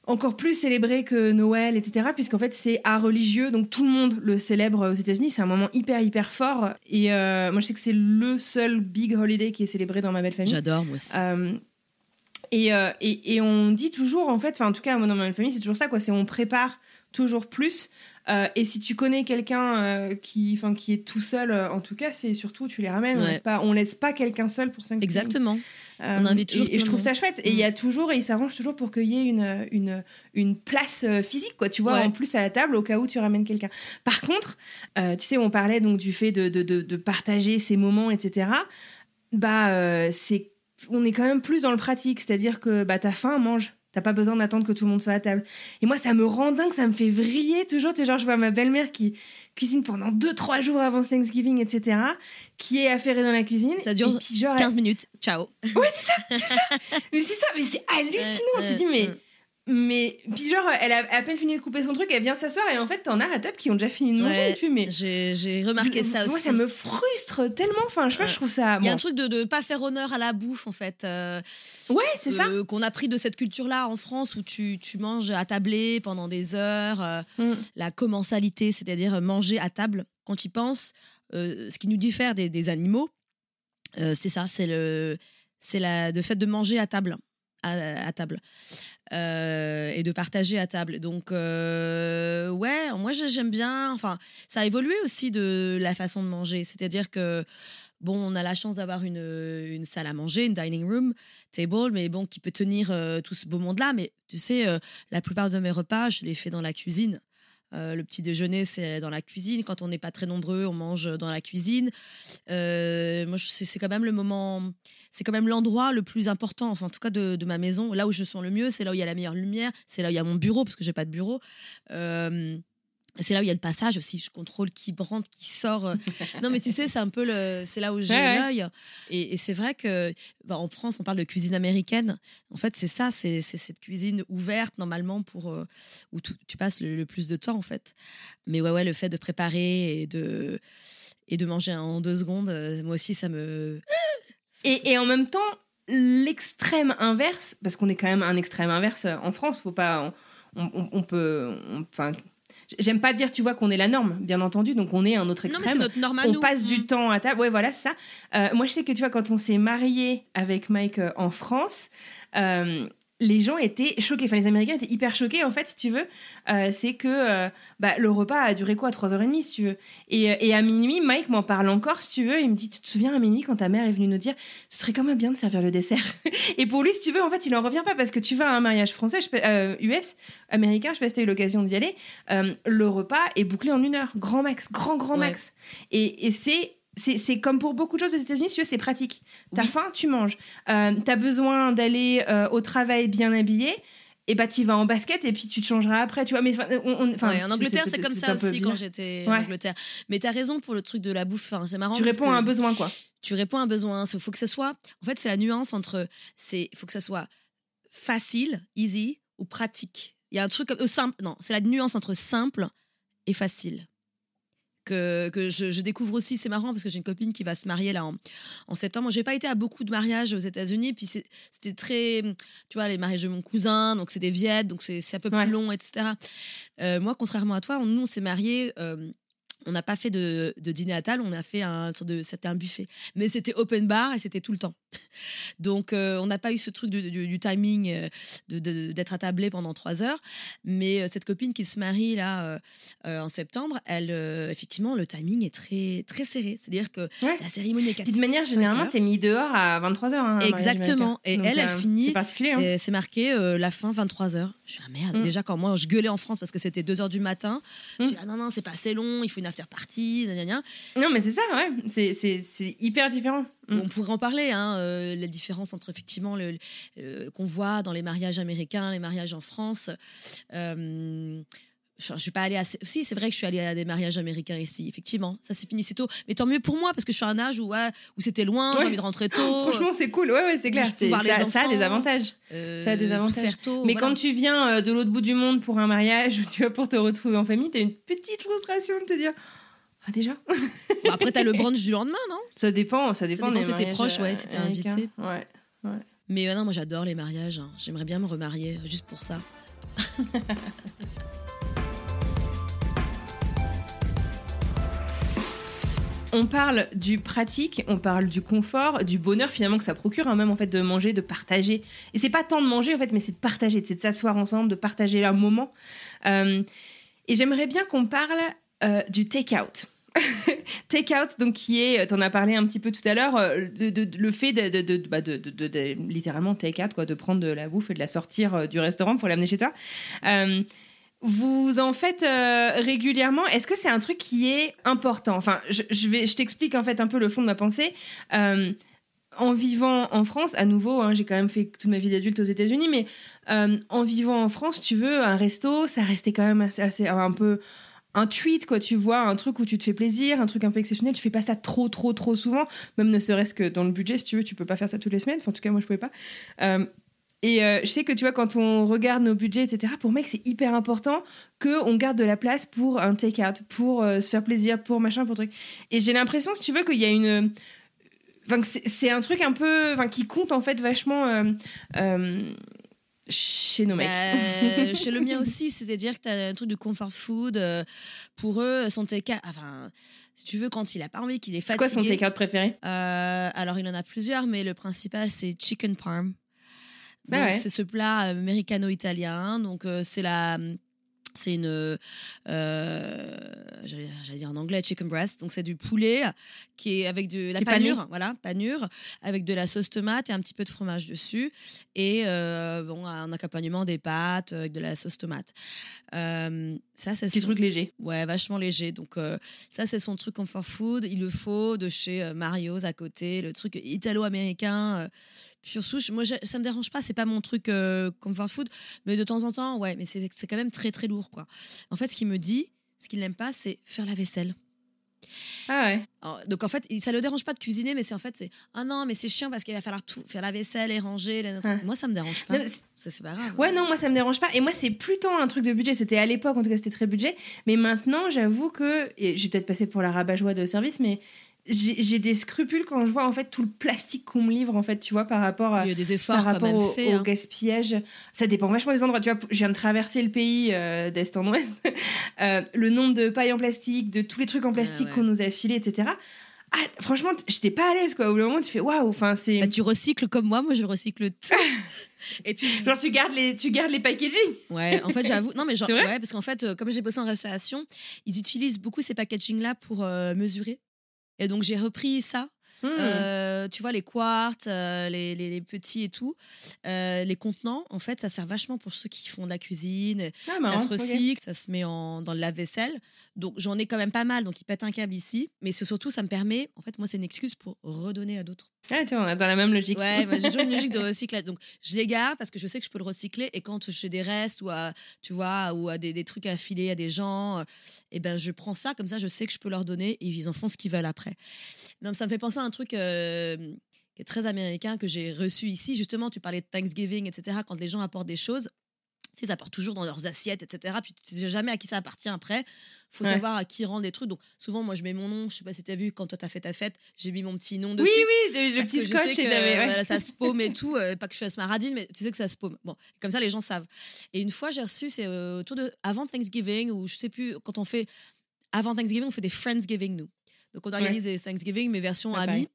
encore plus célébré que Noël, etc. Puisqu'en fait, c'est art religieux, donc tout le monde le célèbre aux États-Unis. C'est un moment hyper, hyper fort. Et euh, moi, je sais que c'est le seul big holiday qui est célébré dans ma belle famille. J'adore, moi aussi. Euh, et, euh, et, et on dit toujours, en fait, enfin, en tout cas, moi, dans ma belle famille, c'est toujours ça, quoi. C'est on prépare toujours plus. Euh, et si tu connais quelqu'un euh, qui, enfin, qui est tout seul, euh, en tout cas, c'est surtout tu les ramènes. On laisse pas, on laisse pas quelqu'un seul pour 5 Exactement. On invite toujours et, et je trouve ça chouette. Et il y a toujours, et il s'arrange toujours pour qu'il y ait une, une, une place physique, quoi, tu vois, Ouais. en plus à la table au cas où tu ramènes quelqu'un. Par contre, tu sais, on parlait donc du fait de, de, de, de partager ces moments, etc. Bah, c'est, on est quand même plus dans le pratique, c'est-à-dire que bah, t'as faim, mange. T'as pas besoin d'attendre que tout le monde soit à table. Et moi, ça me rend dingue, ça me fait vriller toujours. Tu sais, genre, je vois ma belle-mère qui cuisine pendant 2-3 jours avant Thanksgiving, etc., qui est affairée dans la cuisine. Ça dure et puis, genre, 15 minutes. Ciao. Ouais, c'est ça, c'est ça. mais c'est ça, mais c'est hallucinant. Tu te dis, mais. Mais. Puis, genre, elle a à peine fini de couper son truc, elle vient s'asseoir et en fait, t'en as à table qui ont déjà fini de manger. Ouais, et tu mais. J'ai remarqué ça Moi, aussi. ça me frustre tellement. Enfin, je sais pas, je trouve ça. Il y a bon. un truc de ne pas faire honneur à la bouffe, en fait. euh, Ouais, c'est ça. euh, Qu'on a pris de cette culture-là en France où tu, tu manges à tabler pendant des heures. euh, Mm. La commensalité, c'est-à-dire manger à table. Quand tu y penses, euh, ce qui nous diffère des, des animaux, c'est ça, c'est le, c'est la, fait de manger à table, à, table, Euh, et de partager à table. Donc euh, ouais, moi j'ai- j'aime bien. Enfin, ça a évolué aussi de la façon de manger, c'est-à-dire que bon, on a la chance d'avoir une, salle à manger, une dining room table, mais bon, qui peut tenir euh, tout ce beau monde-là. Mais tu sais, la plupart de mes repas, je les fais dans la cuisine. Euh, le petit déjeuner, c'est dans la cuisine. Quand on n'est pas très nombreux, on mange dans la cuisine. Euh, moi, c'est quand même le moment, c'est quand même l'endroit le plus important, enfin, en tout cas de, ma maison. Là où je sens le mieux, c'est là où il y a la meilleure lumière, c'est là où il y a mon bureau, parce que j'ai pas de bureau. Euh, c'est là où il y a le passage aussi. Je contrôle qui rentre, qui sort. euh. Non, mais tu sais, c'est un peu le. C'est là où j'ai Ouais, l'œil. Et, et c'est vrai que bah, en France, on parle de cuisine américaine. En fait, c'est ça. C'est cette cuisine ouverte normalement pour euh, où tu, tu passes le, le plus de temps en fait. Mais ouais, ouais, le fait de préparer et de et de manger en deux secondes, euh, moi aussi, ça me. Et, et en même temps, l'extrême inverse, parce qu'on est quand même un extrême inverse en France, faut pas. On, on- on peut. on- Enfin. J'aime pas dire, tu vois, qu'on est la norme, bien entendu, donc on est un autre extrême. notre on nous. passe du Mm. temps à table. Ouais, voilà, ça. Euh, moi, je sais que tu vois, quand on s'est marié avec Mike euh, en France, euh, les gens étaient choqués. Enfin, les Américains étaient hyper choqués, en fait, si tu veux. Euh, c'est que euh, bah, le repas a duré quoi 3h30, si tu veux. Et, euh, et à minuit, Mike m'en parle encore, si tu veux. Il me dit Tu te souviens à minuit quand ta mère est venue nous dire Ce serait quand même bien de servir le dessert Et pour lui, si tu veux, en fait, il en revient pas parce que tu vas à un mariage français, je euh, US, américain, je sais pas si tu as eu l'occasion d'y aller. le repas est bouclé en une heure, grand max, grand, grand Ouais. max. Et, et c'est. C'est comme pour beaucoup de choses aux États-Unis, si tu veux, c'est pratique. T'as Oui. faim, tu manges. Euh, T'as besoin d'aller euh, au travail bien habillé, et bah tu vas en basket et puis tu te changeras après, tu vois. Mais on- on- Ouais, en Angleterre, c'est comme ça aussi quand j'étais Ouais. en Angleterre. Mais tu as raison pour le truc de la bouffe. Enfin, c'est marrant. Tu réponds à un besoin, quoi. Tu réponds à un besoin. Il faut que ce soit. En fait, c'est la nuance entre. C'est. Il faut que ça soit facile, easy ou pratique. Il y a un truc comme. euh, simple. Non, c'est la nuance entre simple et facile. Que, que je, je découvre aussi, c'est marrant parce que j'ai une copine qui va se marier là en, en septembre. J'ai pas été à beaucoup de mariages aux États-Unis, puis c'était très, tu vois, les mariages de mon cousin, donc c'est des viettes, donc c'est c'est un peu plus Ouais. long, etc. Euh, moi, contrairement à toi, on- nous on s'est mariés. euh, on n'a pas fait de, de dîner à table, on a fait un de, c'était un buffet, mais c'était open bar et c'était tout le temps. Donc euh, on n'a pas eu ce truc du, du- du timing euh, de- d'être attablé pendant trois heures. Mais euh, cette copine qui se marie là en septembre, elle effectivement le timing est très très serré, c'est-à-dire que Ouais. la cérémonie est Puis de manière généralement, heures. t'es mis dehors à 23h. Exactement. Et elle, elle finit- C'est particulier. hein. C'est marqué la fin 23h. Je suis ah merde. Mm. Déjà quand moi je gueulais en France parce que c'était 2h du matin, je Mm. dis ah non non c'est pas assez long, il faut une after party, gna, gna, gna. Non, mais c'est ça, ouais. C'est- C'est c'est hyper différent. Mm. On pourrait en parler, hein, euh, la différence entre effectivement le, euh, qu'on voit dans les mariages américains, les mariages en France. Euh, Je suis pas allée assez. Si, c'est vrai que je suis allée à des mariages américains ici, effectivement. Ça s'est fini si tôt. Mais tant mieux pour moi, parce que je suis à un âge où, ouais, où c'était loin, j'ai Ouais. envie de rentrer tôt. Franchement, c'est cool. Ouais, ouais, c'est clair. Ça, ça a des avantages. euh, ça a des avantages. faire tôt, Mais voilà. quand tu viens euh, de l'autre bout du monde pour un mariage ou tu vois, pour te retrouver en famille, t'as une petite frustration de te dire Ah, déjà? Bon, après, t'as le brunch du lendemain, non? Ça dépend, ça dépend. dépend si t'es mariages, proche, ouais, euh, t'es américains. invité. Ouais. Mais euh, non, moi j'adore les mariages. hein. J'aimerais bien me remarier, juste pour ça. On parle du pratique, on parle du confort, du bonheur finalement que ça procure, hein, même en fait de manger, de partager. Et c'est pas tant de manger en fait, mais c'est de partager, c'est de s'asseoir ensemble, de partager un moment. Euh, et j'aimerais bien qu'on parle euh, du take-out. take-out, donc qui est, t'en as parlé un petit peu tout à l'heure, euh, de, le fait bah, de- littéralement take-out, quoi, de prendre de la bouffe et de la sortir euh, du restaurant pour l'amener chez toi. Euh, vous en faites euh, régulièrement? Est-ce que c'est un truc qui est important? Enfin, je, vais, je t'explique en fait un peu le fond de ma pensée. Euh, en vivant en France, à nouveau, hein, j'ai quand même fait toute ma vie d'adulte aux États-Unis, mais euh, en vivant en France, tu veux, un resto, ça restait quand même assez, un peu un tweet, quoi. Tu vois, un truc où tu te fais plaisir, un truc un peu exceptionnel. Tu fais pas ça trop, trop, trop souvent, même ne serait-ce que dans le budget, si tu veux, tu peux pas faire ça toutes les semaines. Enfin, en tout cas, moi, je pouvais pas. Et euh, je sais que tu vois, quand on regarde nos budgets, etc., pour mec, c'est hyper important qu'on garde de la place pour un take-out, pour euh, se faire plaisir, pour machin, pour truc. Et j'ai l'impression, si tu veux, qu'il y a une. Enfin, c'est c'est un truc un peu. Enfin, qui compte en fait vachement euh, chez nos mecs. Bah, chez le mien aussi, c'est-à-dire que tu as un truc de comfort food. pour eux, son take Enfin, si tu veux, quand il a pas envie, qu'il est c'est fatigué. quoi son take-out préféré? Euh, alors, il en a plusieurs, mais le principal, c'est chicken parm. Ah ouais. C'est ce plat américano-italien. Donc, euh, c'est la, C'est une, euh, j'allais dire en anglais, chicken breast. Donc c'est du poulet qui est avec de la panure, voilà, panure, avec de la sauce tomate et un petit peu de fromage dessus, et euh, bon, en accompagnement des pâtes avec de la sauce tomate. Euh, ça, c'est Petit son- truc léger. Ouais, vachement léger. Donc ça, c'est son truc comfort food. Il le faut de chez Mario's à côté, le truc italo-américain. Pure souche. Moi, je- ça me dérange pas. C'est pas mon truc euh, comfort food, mais de temps en temps, ouais. Mais c'est quand même très très lourd, quoi. En fait, ce qu'il me dit, ce qu'il n'aime pas, c'est faire la vaisselle. Ah ouais. Donc en fait, ça le dérange pas de cuisiner, mais c'est en fait c'est ah non, mais c'est chiant parce qu'il va falloir tout faire la vaisselle et ranger. les- Ouais. Moi, ça me dérange pas. C'est pas grave. Ouais, non, moi ça me dérange pas. Et moi, c'est plutôt un truc de budget. C'était à l'époque, en tout cas, c'était très budget. Mais maintenant, j'avoue que. Et j'ai peut-être passé pour la rabat-joie de service, mais j'ai des scrupules quand je vois en fait tout le plastique qu'on me livre, en fait, tu vois, par rapport à. Il y a des efforts Par rapport au, hein. gaspillage, ça dépend vachement des endroits. Tu vois, je viens de traverser le pays euh, d'est en ouest. Euh, le nombre de pailles en plastique, de tous les trucs en plastique ouais. qu'on nous a filés, etc. Ah, franchement, j'étais pas à l'aise, quoi. Au moment, tu fais waouh. Enfin, c'est. Bah, tu recycles comme moi, moi je recycle tout. et puis Genre, tu gardes les, tu gardes les packaging. Ouais, en fait, j'avoue. Non, mais genre, ouais, parce qu'en fait, euh, comme j'ai bossé en restauration, ils utilisent beaucoup ces packaging-là pour euh, mesurer. Et donc, j'ai repris ça. Hmm. Euh, tu vois, les quarts, euh, les, les- les petits et tout. Euh, les contenants, en fait, ça sert vachement pour ceux qui font de la cuisine. Ah, marrant, ça se recycle, ça se met en, dans le lave-vaisselle. Donc, j'en ai quand même pas mal. Donc, ils pètent un câble ici. Mais surtout, ça me permet, en fait, moi, c'est une excuse pour redonner à d'autres. Ah, tiens, on est dans la même logique. Ouais, j'ai toujours une logique de recyclage. Donc, je les garde parce que je sais que je peux le recycler. Et quand j'ai des restes ou à, tu vois, ou à des, des trucs à filer à des gens, euh, eh ben, je prends ça comme ça, je sais que je peux leur donner et ils en font ce qu'ils veulent après. Non, ça me fait penser à un truc euh, qui est très américain que j'ai reçu ici. Justement, tu parlais de Thanksgiving, etc. Quand les gens apportent des choses. Ils apportent toujours dans leurs assiettes, etc. Puis tu sais jamais à qui ça appartient après. faut Ouais. savoir à qui rend des trucs. Donc, souvent, moi, je mets mon nom. Je sais pas si tu as vu, quand toi, tu as fait ta fête, j'ai mis mon petit nom dessus. Oui, oui, le, petit je scotch. sais et que, t'avais- ouais. voilà, ça se paume et tout. euh, pas que je fasse ma radine, mais tu sais que ça se paume. Bon, comme ça, les gens savent. Et une fois, j'ai reçu, c'est euh, autour de avant Thanksgiving, ou je sais plus, quand on fait avant Thanksgiving, on fait des Friendsgiving, nous. Donc, on organise des Thanksgiving, mais version Ouais, amis. pareil.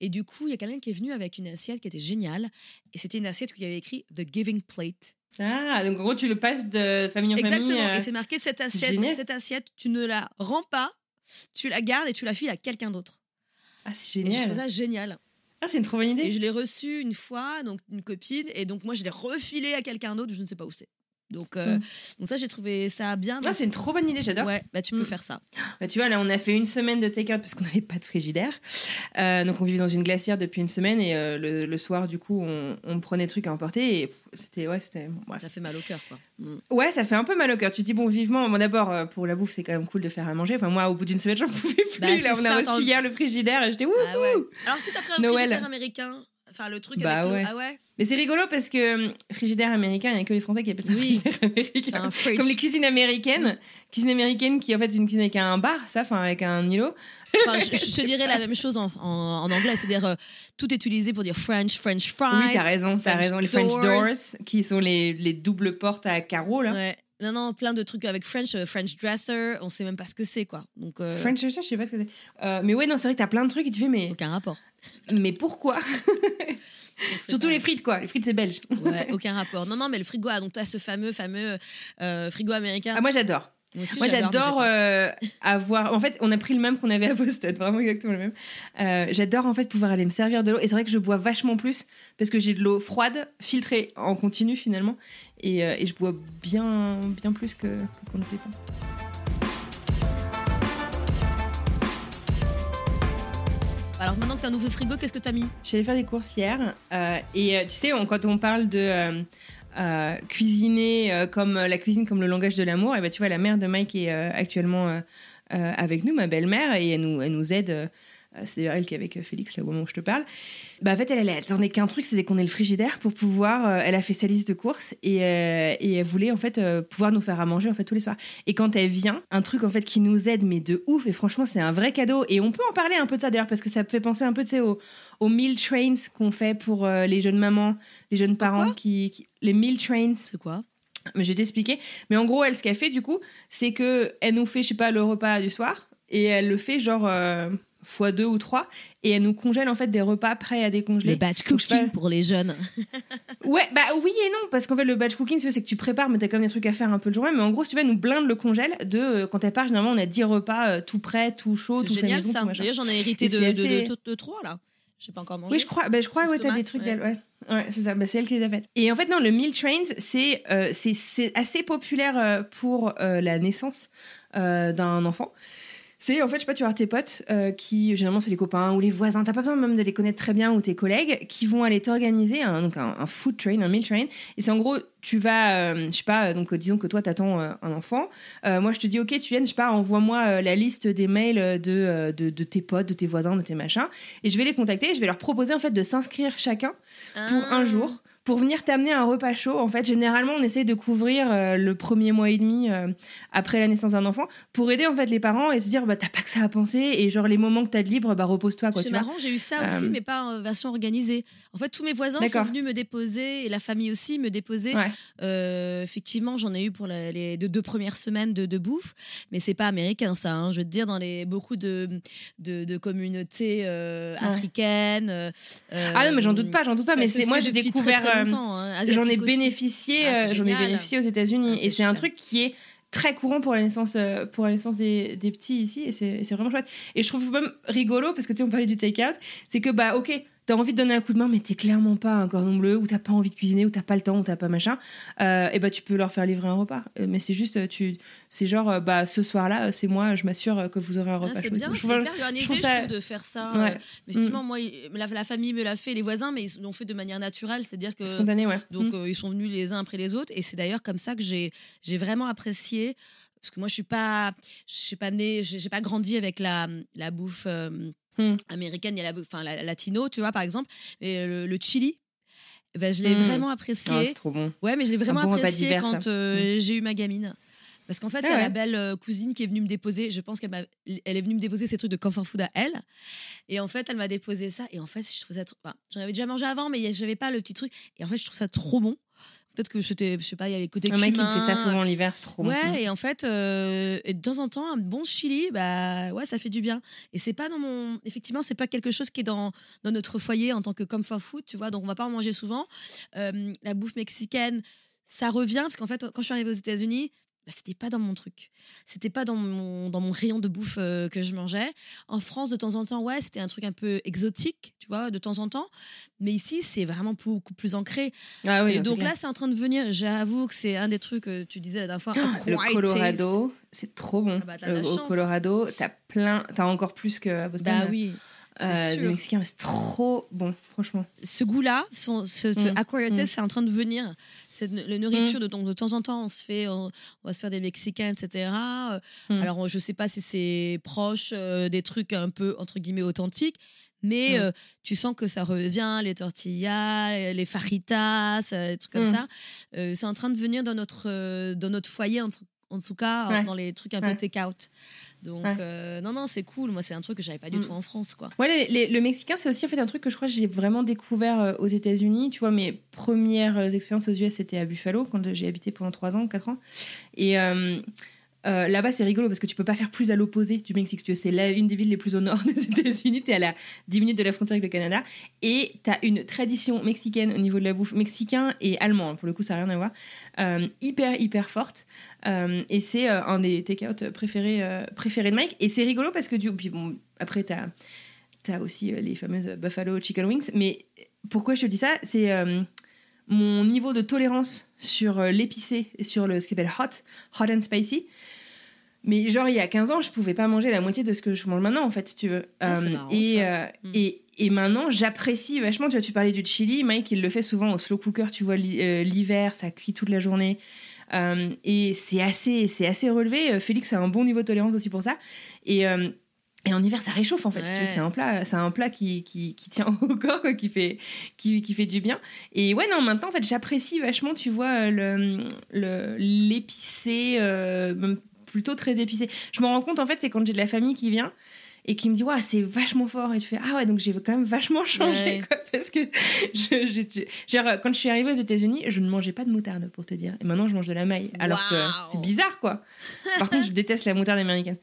Et du coup, il y a quelqu'un qui est venu avec une assiette qui était géniale. Et c'était une assiette où il y avait écrit The Giving Plate. Ah, donc en gros, tu le passes de famille en Exactement. famille. euh, Et c'est marqué cette assiette, génial. cette assiette, tu ne la rends pas, tu la gardes et tu la files à quelqu'un d'autre. Ah, c'est Et je génial. trouve ça génial. Ah, c'est une trop bonne Et idée. je l'ai reçu une fois, donc une copine, et donc moi je l'ai refilé à quelqu'un d'autre, je ne sais pas où c'est. Donc, euh, Mm. donc ça, j'ai trouvé ça bien. Ah, c'est une trop bonne idée, j'adore. Ouais, bah tu peux Mm. faire ça. Bah, tu vois, là, on a fait une semaine de take-out parce qu'on n'avait pas de frigidaire. Euh, donc, on vivait dans une glacière depuis une semaine et euh, le, le soir, du coup, on, on prenait des trucs à emporter et c'était. Ouais, c'était. Ça fait mal au cœur, quoi. Mm. Ouais, ça fait un peu mal au cœur. Tu te dis, bon, vivement. Bon, d'abord, pour la bouffe, c'est quand même cool de faire à manger. Enfin, moi, au bout d'une semaine, j'en pouvais plus. Bah, là, c'est on a reçu hier le frigidaire et j'étais ouh. Ah ouais. Alors, est-ce que t'as pris un Noël. frigidaire américain? Enfin, le truc Bah avec ouais. le... Ah ouais Mais c'est rigolo parce que euh, frigidaire américain, il n'y a que les Français qui appellent ça Oui. frigidaire américain. Un. Comme les cuisines américaines. Cuisine américaine qui, en fait, est une cuisine avec un bar, ça, enfin, avec un îlot. Enfin, je, je te dirais la même chose en, en, en anglais, c'est-à-dire euh, tout est utilisé pour dire French, French fries. Oui, t'as raison, t'as French raison. Les French doors. doors, qui sont les, les doubles portes à carreaux, là. Ouais. Non, non, plein de trucs avec French, euh, French dresser, on sait même pas ce que c'est, quoi. Donc, euh, French dresser, je sais pas ce que c'est. Euh, mais ouais, non, c'est vrai que t'as plein de trucs et tu fais, mais, aucun rapport. mais pourquoi? Surtout pas- les frites, quoi. Les frites, c'est belge. Ouais, aucun rapport. Non, non, mais le frigo, ah, donc tu as ce fameux, fameux frigo américain. Ah, moi, j'adore. Moi, aussi, Moi, j'adore euh, avoir. En fait, on a pris le même qu'on avait à Boston, vraiment exactement le même. Euh, j'adore en fait pouvoir aller me servir de l'eau. Et c'est vrai que je bois vachement plus parce que j'ai de l'eau froide, filtrée en continu finalement. Et, euh, et je bois bien, bien plus que que qu'on ne fait pas. Alors maintenant que tu as un nouveau frigo, qu'est-ce que tu as mis? Je suis allée faire des courses hier. euh, et tu sais, on- quand on parle de. euh, euh, cuisiner euh, comme la cuisine comme le langage de l'amour. Et ben tu vois la mère de Mike est euh, actuellement euh, euh, avec nous ma belle-mère et elle nous, elle nous aide euh, c'est d'ailleurs elle qui est avec euh, Félix là au moment où je te parle bah en fait elle, elle attendait qu'un truc c'était qu'on ait le frigidaire pour pouvoir euh, elle a fait sa liste de courses et, euh, et elle voulait en fait euh, pouvoir nous faire à manger en fait tous les soirs et quand elle vient un truc en fait qui nous aide mais de ouf et franchement c'est un vrai cadeau et on peut en parler un peu de ça d'ailleurs parce que ça me fait penser un peu tu sais aux, aux meal trains qu'on fait pour euh, les jeunes mamans les jeunes parents qui, qui- les meal trains C'est quoi? Mais je vais t'expliquer. Mais en gros, elle, ce qu'elle fait, du coup, c'est que elle nous fait, je sais pas, le repas du soir. Et elle le fait, genre, euh, fois deux ou trois et elle nous congèle en fait des repas prêts à décongeler. Le batch pas- cooking pour les jeunes. Ouais, bah oui et non, parce qu'en fait, le batch cooking, c'est que tu prépares, mais t'as quand même des trucs à faire un peu le jour même. Mais en gros, si tu vas nous blinde le congèle de euh, quand elle part, généralement, on a 10 repas euh, tout prêts, tout chaud, tout génial maison, ça. D'ailleurs, j'en ai hérité de, c'est de, assez- de- de trois là. J'ai pas encore mangé. Oui, je crois, bah, je crois ouais, t'as des trucs ouais. d'elle, ouais. Ouais, c'est ça, bah, c'est elle qui les a faites. Et en fait, non, le meal trains, c'est euh, assez populaire euh, pour euh, la naissance d'un enfant. C'est en fait, je sais pas, tu vas avoir tes potes euh, qui, généralement, c'est les copains ou les voisins, t'as pas besoin même de les connaître très bien ou tes collègues qui vont aller t'organiser un, donc un, un food train, un meal train. Et c'est en gros, tu vas, euh, je sais pas, donc euh, disons que toi t'attends euh, un enfant. Moi, je te dis, ok, tu viens, je sais pas, envoie-moi la liste des mails de, de, de tes potes, de tes voisins, de tes machins. Et je vais les contacter, je vais leur proposer en fait de s'inscrire chacun pour Ah. un jour pour venir t'amener un repas chaud. En fait, généralement, on essaie de couvrir euh, le premier mois et demi euh, après la naissance d'un enfant pour aider en fait les parents et se dire bah t'as pas que ça à penser et genre les moments que t'as de libre bah repose-toi. C'est marrant, j'ai eu ça aussi, Euh, mais pas en version organisée. En fait, tous mes voisins sont venus me déposer et la famille aussi me déposer. Ouais. Effectivement, j'en ai eu pour la- les deux, deux premières semaines de, de bouffe, mais c'est pas américain ça. hein. Je veux te dire, dans les beaucoup de, de, de communautés africaines. Ah non mais j'en doute pas, j'en doute pas. mais c'est moi j'ai découvert. très, très longtemps, hein. J'en ai bénéficié, Ah, euh, j'en ai bénéficié aux États-Unis. Ah, et c'est un truc qui est très courant pour la naissance, euh, pour la naissance des, des petits ici. Et c'est et c'est vraiment chouette. Et je trouve même rigolo parce que tu sais on parlait du take-out, c'est que bah ok t'as envie de donner un coup de main mais t'es clairement pas un cordon bleu ou t'as pas envie de cuisiner ou t'as pas le temps ou t'as pas machin, euh, et bah tu peux leur faire livrer un repas. Euh, mais c'est juste euh, tu, c'est genre bah ce soir-là c'est moi, je m'assure que vous aurez un Ah, repas. c'est bien, Je c'est trouve- hyper organisé, trouve je ça- trouve, de faire ça. Ouais. Euh, mais effectivement, moi, la, la famille me l'a fait, les voisins, mais ils l'ont fait de manière naturelle, c'est-à-dire que Spontané ouais. donc Mm. euh, ils sont venus les uns après les autres, et c'est d'ailleurs comme ça que j'ai j'ai vraiment apprécié. Parce que moi, je suis pas, je suis pas née, j'ai j'ai pas grandi avec la, la bouffe euh, Hmm. américaine, il y a la, bouffe- enfin la, latino, tu vois, par exemple, et le, le chili. eh Ben, je l'ai Hmm. vraiment apprécié. Ah, c'est trop bon. Ouais, mais je l'ai vraiment bon apprécié quand euh, j'ai eu ma gamine. Parce qu'en fait, Ah il y a ouais. la belle euh, cousine qui est venue me déposer. Je pense qu'elle elle est venue me déposer ses trucs de comfort food à elle. Et en fait, elle m'a déposé ça. Et en fait, je trouve ça. trop- enfin, J'en avais déjà mangé avant, mais je n'avais pas le petit truc. Et en fait, je trouve ça trop bon. Peut-être que c'était, je sais pas, il y a les côtés Un mec qui fait ça souvent l'hiver, c'est trop bon. Ouais, et en fait, euh, et de temps en temps, un bon chili, bah ouais, ça fait du bien. Et c'est pas dans mon, effectivement, c'est pas quelque chose qui est dans, dans notre foyer en tant que comfort food, tu vois. Donc on va pas en manger souvent. Euh, la bouffe mexicaine, ça revient parce qu'en fait, quand je suis arrivée aux États-Unis, bah, c'était pas dans mon truc. C'était pas dans mon, dans mon rayon de bouffe euh, que je mangeais. En France, de temps en temps, ouais, c'était un truc un peu exotique, tu vois, de temps en temps. Mais ici, c'est vraiment beaucoup plus ancré. Ah oui, et non, donc là, c'est en train de venir. J'avoue que c'est un des trucs que tu disais la dernière fois. le acquired Colorado, c'est trop bon. Ah bah, Euh, au. Colorado, t'as plein, t'as encore plus qu'à Boston. Bah oui. Euh, des Mexicains, c'est trop bon, franchement. Ce goût-là, son- ce, ce Mm. acquired taste, Mm. c'est en train de venir. C'est de- la nourriture, de, temps en temps, on se fait, on, on va se faire des Mexicains, etc. Euh, Mm. Alors, je sais pas si c'est proche euh, des trucs un peu entre guillemets authentiques, mais Mm. euh, tu sens que ça revient, les tortillas, les faritas, euh, des trucs comme Mm. ça. Euh, c'est en train de venir dans notre, euh, dans notre foyer, en, en tout cas, Ouais. dans les trucs un Ouais. peu take-out. Donc, Ouais. euh, non, non, c'est cool. Moi, c'est un truc que j'avais pas du Mm. tout en France, quoi. Ouais, les- les- le mexicain, c'est aussi en fait un truc que je crois que j'ai vraiment découvert euh, aux États-Unis. Tu vois, mes premières euh, expériences aux US, c'était à Buffalo, quand j'ai habité pendant 3 ans, 4 ans. Et euh, euh, là-bas, c'est rigolo parce que tu peux pas faire plus à l'opposé du Mexique. tu. C'est la- une des villes les plus au nord des États-Unis. Tu es à la 10 minutes de la frontière avec le Canada. Et tu as une tradition mexicaine au niveau de la bouffe, mexicain et allemand, pour le coup, ça n'a rien à voir, euh, hyper, hyper forte. Euh, et c'est un des take-out préférés, préférés de Mike. Et c'est rigolo parce que du puis bon, après, tu as, aussi euh, les fameuses Buffalo Chicken Wings. Mais pourquoi je te dis ça? C'est mon niveau de tolérance sur euh, l'épicé, et sur le, ce qu'on appelle hot, hot and spicy. Mais genre, il y a 15 ans, je pouvais pas manger la moitié de ce que je mange maintenant, en fait, si tu veux. Ah, Euh, marrant, et, ça. euh, Mm. et, et maintenant, j'apprécie vachement. Tu vois, tu parlais du chili. Mike, il le fait souvent au slow cooker, tu vois, l'hi- l'hiver, ça cuit toute la journée. Euh, et c'est assez, c'est assez relevé. Félix a un bon niveau de tolérance aussi pour ça. Et, et en hiver, ça réchauffe en fait. Ouais. C'est un plat, c'est un plat qui, qui, qui tient au corps, quoi, qui fait, qui, qui fait du bien. Et ouais, non, maintenant, en fait, j'apprécie vachement, tu vois, le, le- l'épicé, euh, plutôt très épicé. Je me rends compte, en fait, c'est quand j'ai de la famille qui vient et qui me dit, waouh, c'est vachement fort. Et tu fais, ah ouais, donc j'ai quand même vachement changé, Ouais. quoi, parce que je- genre, quand je suis arrivée aux États-Unis, je ne mangeais pas de moutarde, pour te dire. Et maintenant, je mange de la maille. Alors que c'est bizarre, quoi. Par contre, je déteste la moutarde américaine.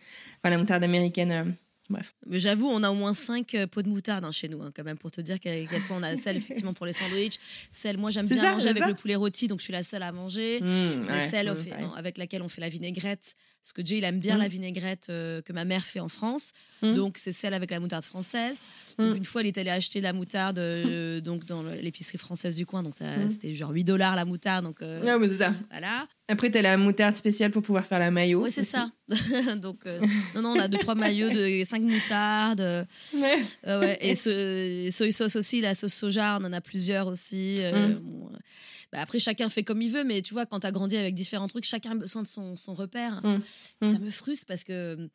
Enfin, la moutarde américaine. Euh, Bref. Mais j'avoue, on a au moins 5 pots de moutarde hein, chez nous, hein, quand même, pour te dire quel, quel point on a celle, effectivement, pour les sandwichs. Celle, moi, j'aime bien ça, manger avec ça. le poulet rôti, donc je suis la seule à manger. Mmh, Mais ouais, celle mmh, fait- non, avec laquelle on fait la vinaigrette. Parce que Jay, il aime bien Mm. la vinaigrette euh, que ma mère fait en France. Mm. Donc, c'est celle avec la moutarde française. Donc, Mm. une fois, elle est allée acheter de la moutarde euh, donc, dans l'épicerie française du coin. Donc, ça, c'était genre 8 dollars la moutarde. Donc, euh, Ah, mais c'est ça. voilà. Après, t'as la moutarde spéciale pour pouvoir faire la mayo. Oui, c'est ça. donc, euh, non, non, on a deux, trois maillots de 5 moutardes. euh, Ouais. euh, ouais. Et ce, soy sauce aussi, la sauce soja, on en a plusieurs aussi. Mm. bon, bah, après, chacun fait comme il veut, mais tu vois, quand tu as grandi avec différents trucs, chacun a besoin de son, son repère. Mm. Et Ça me frustre parce que,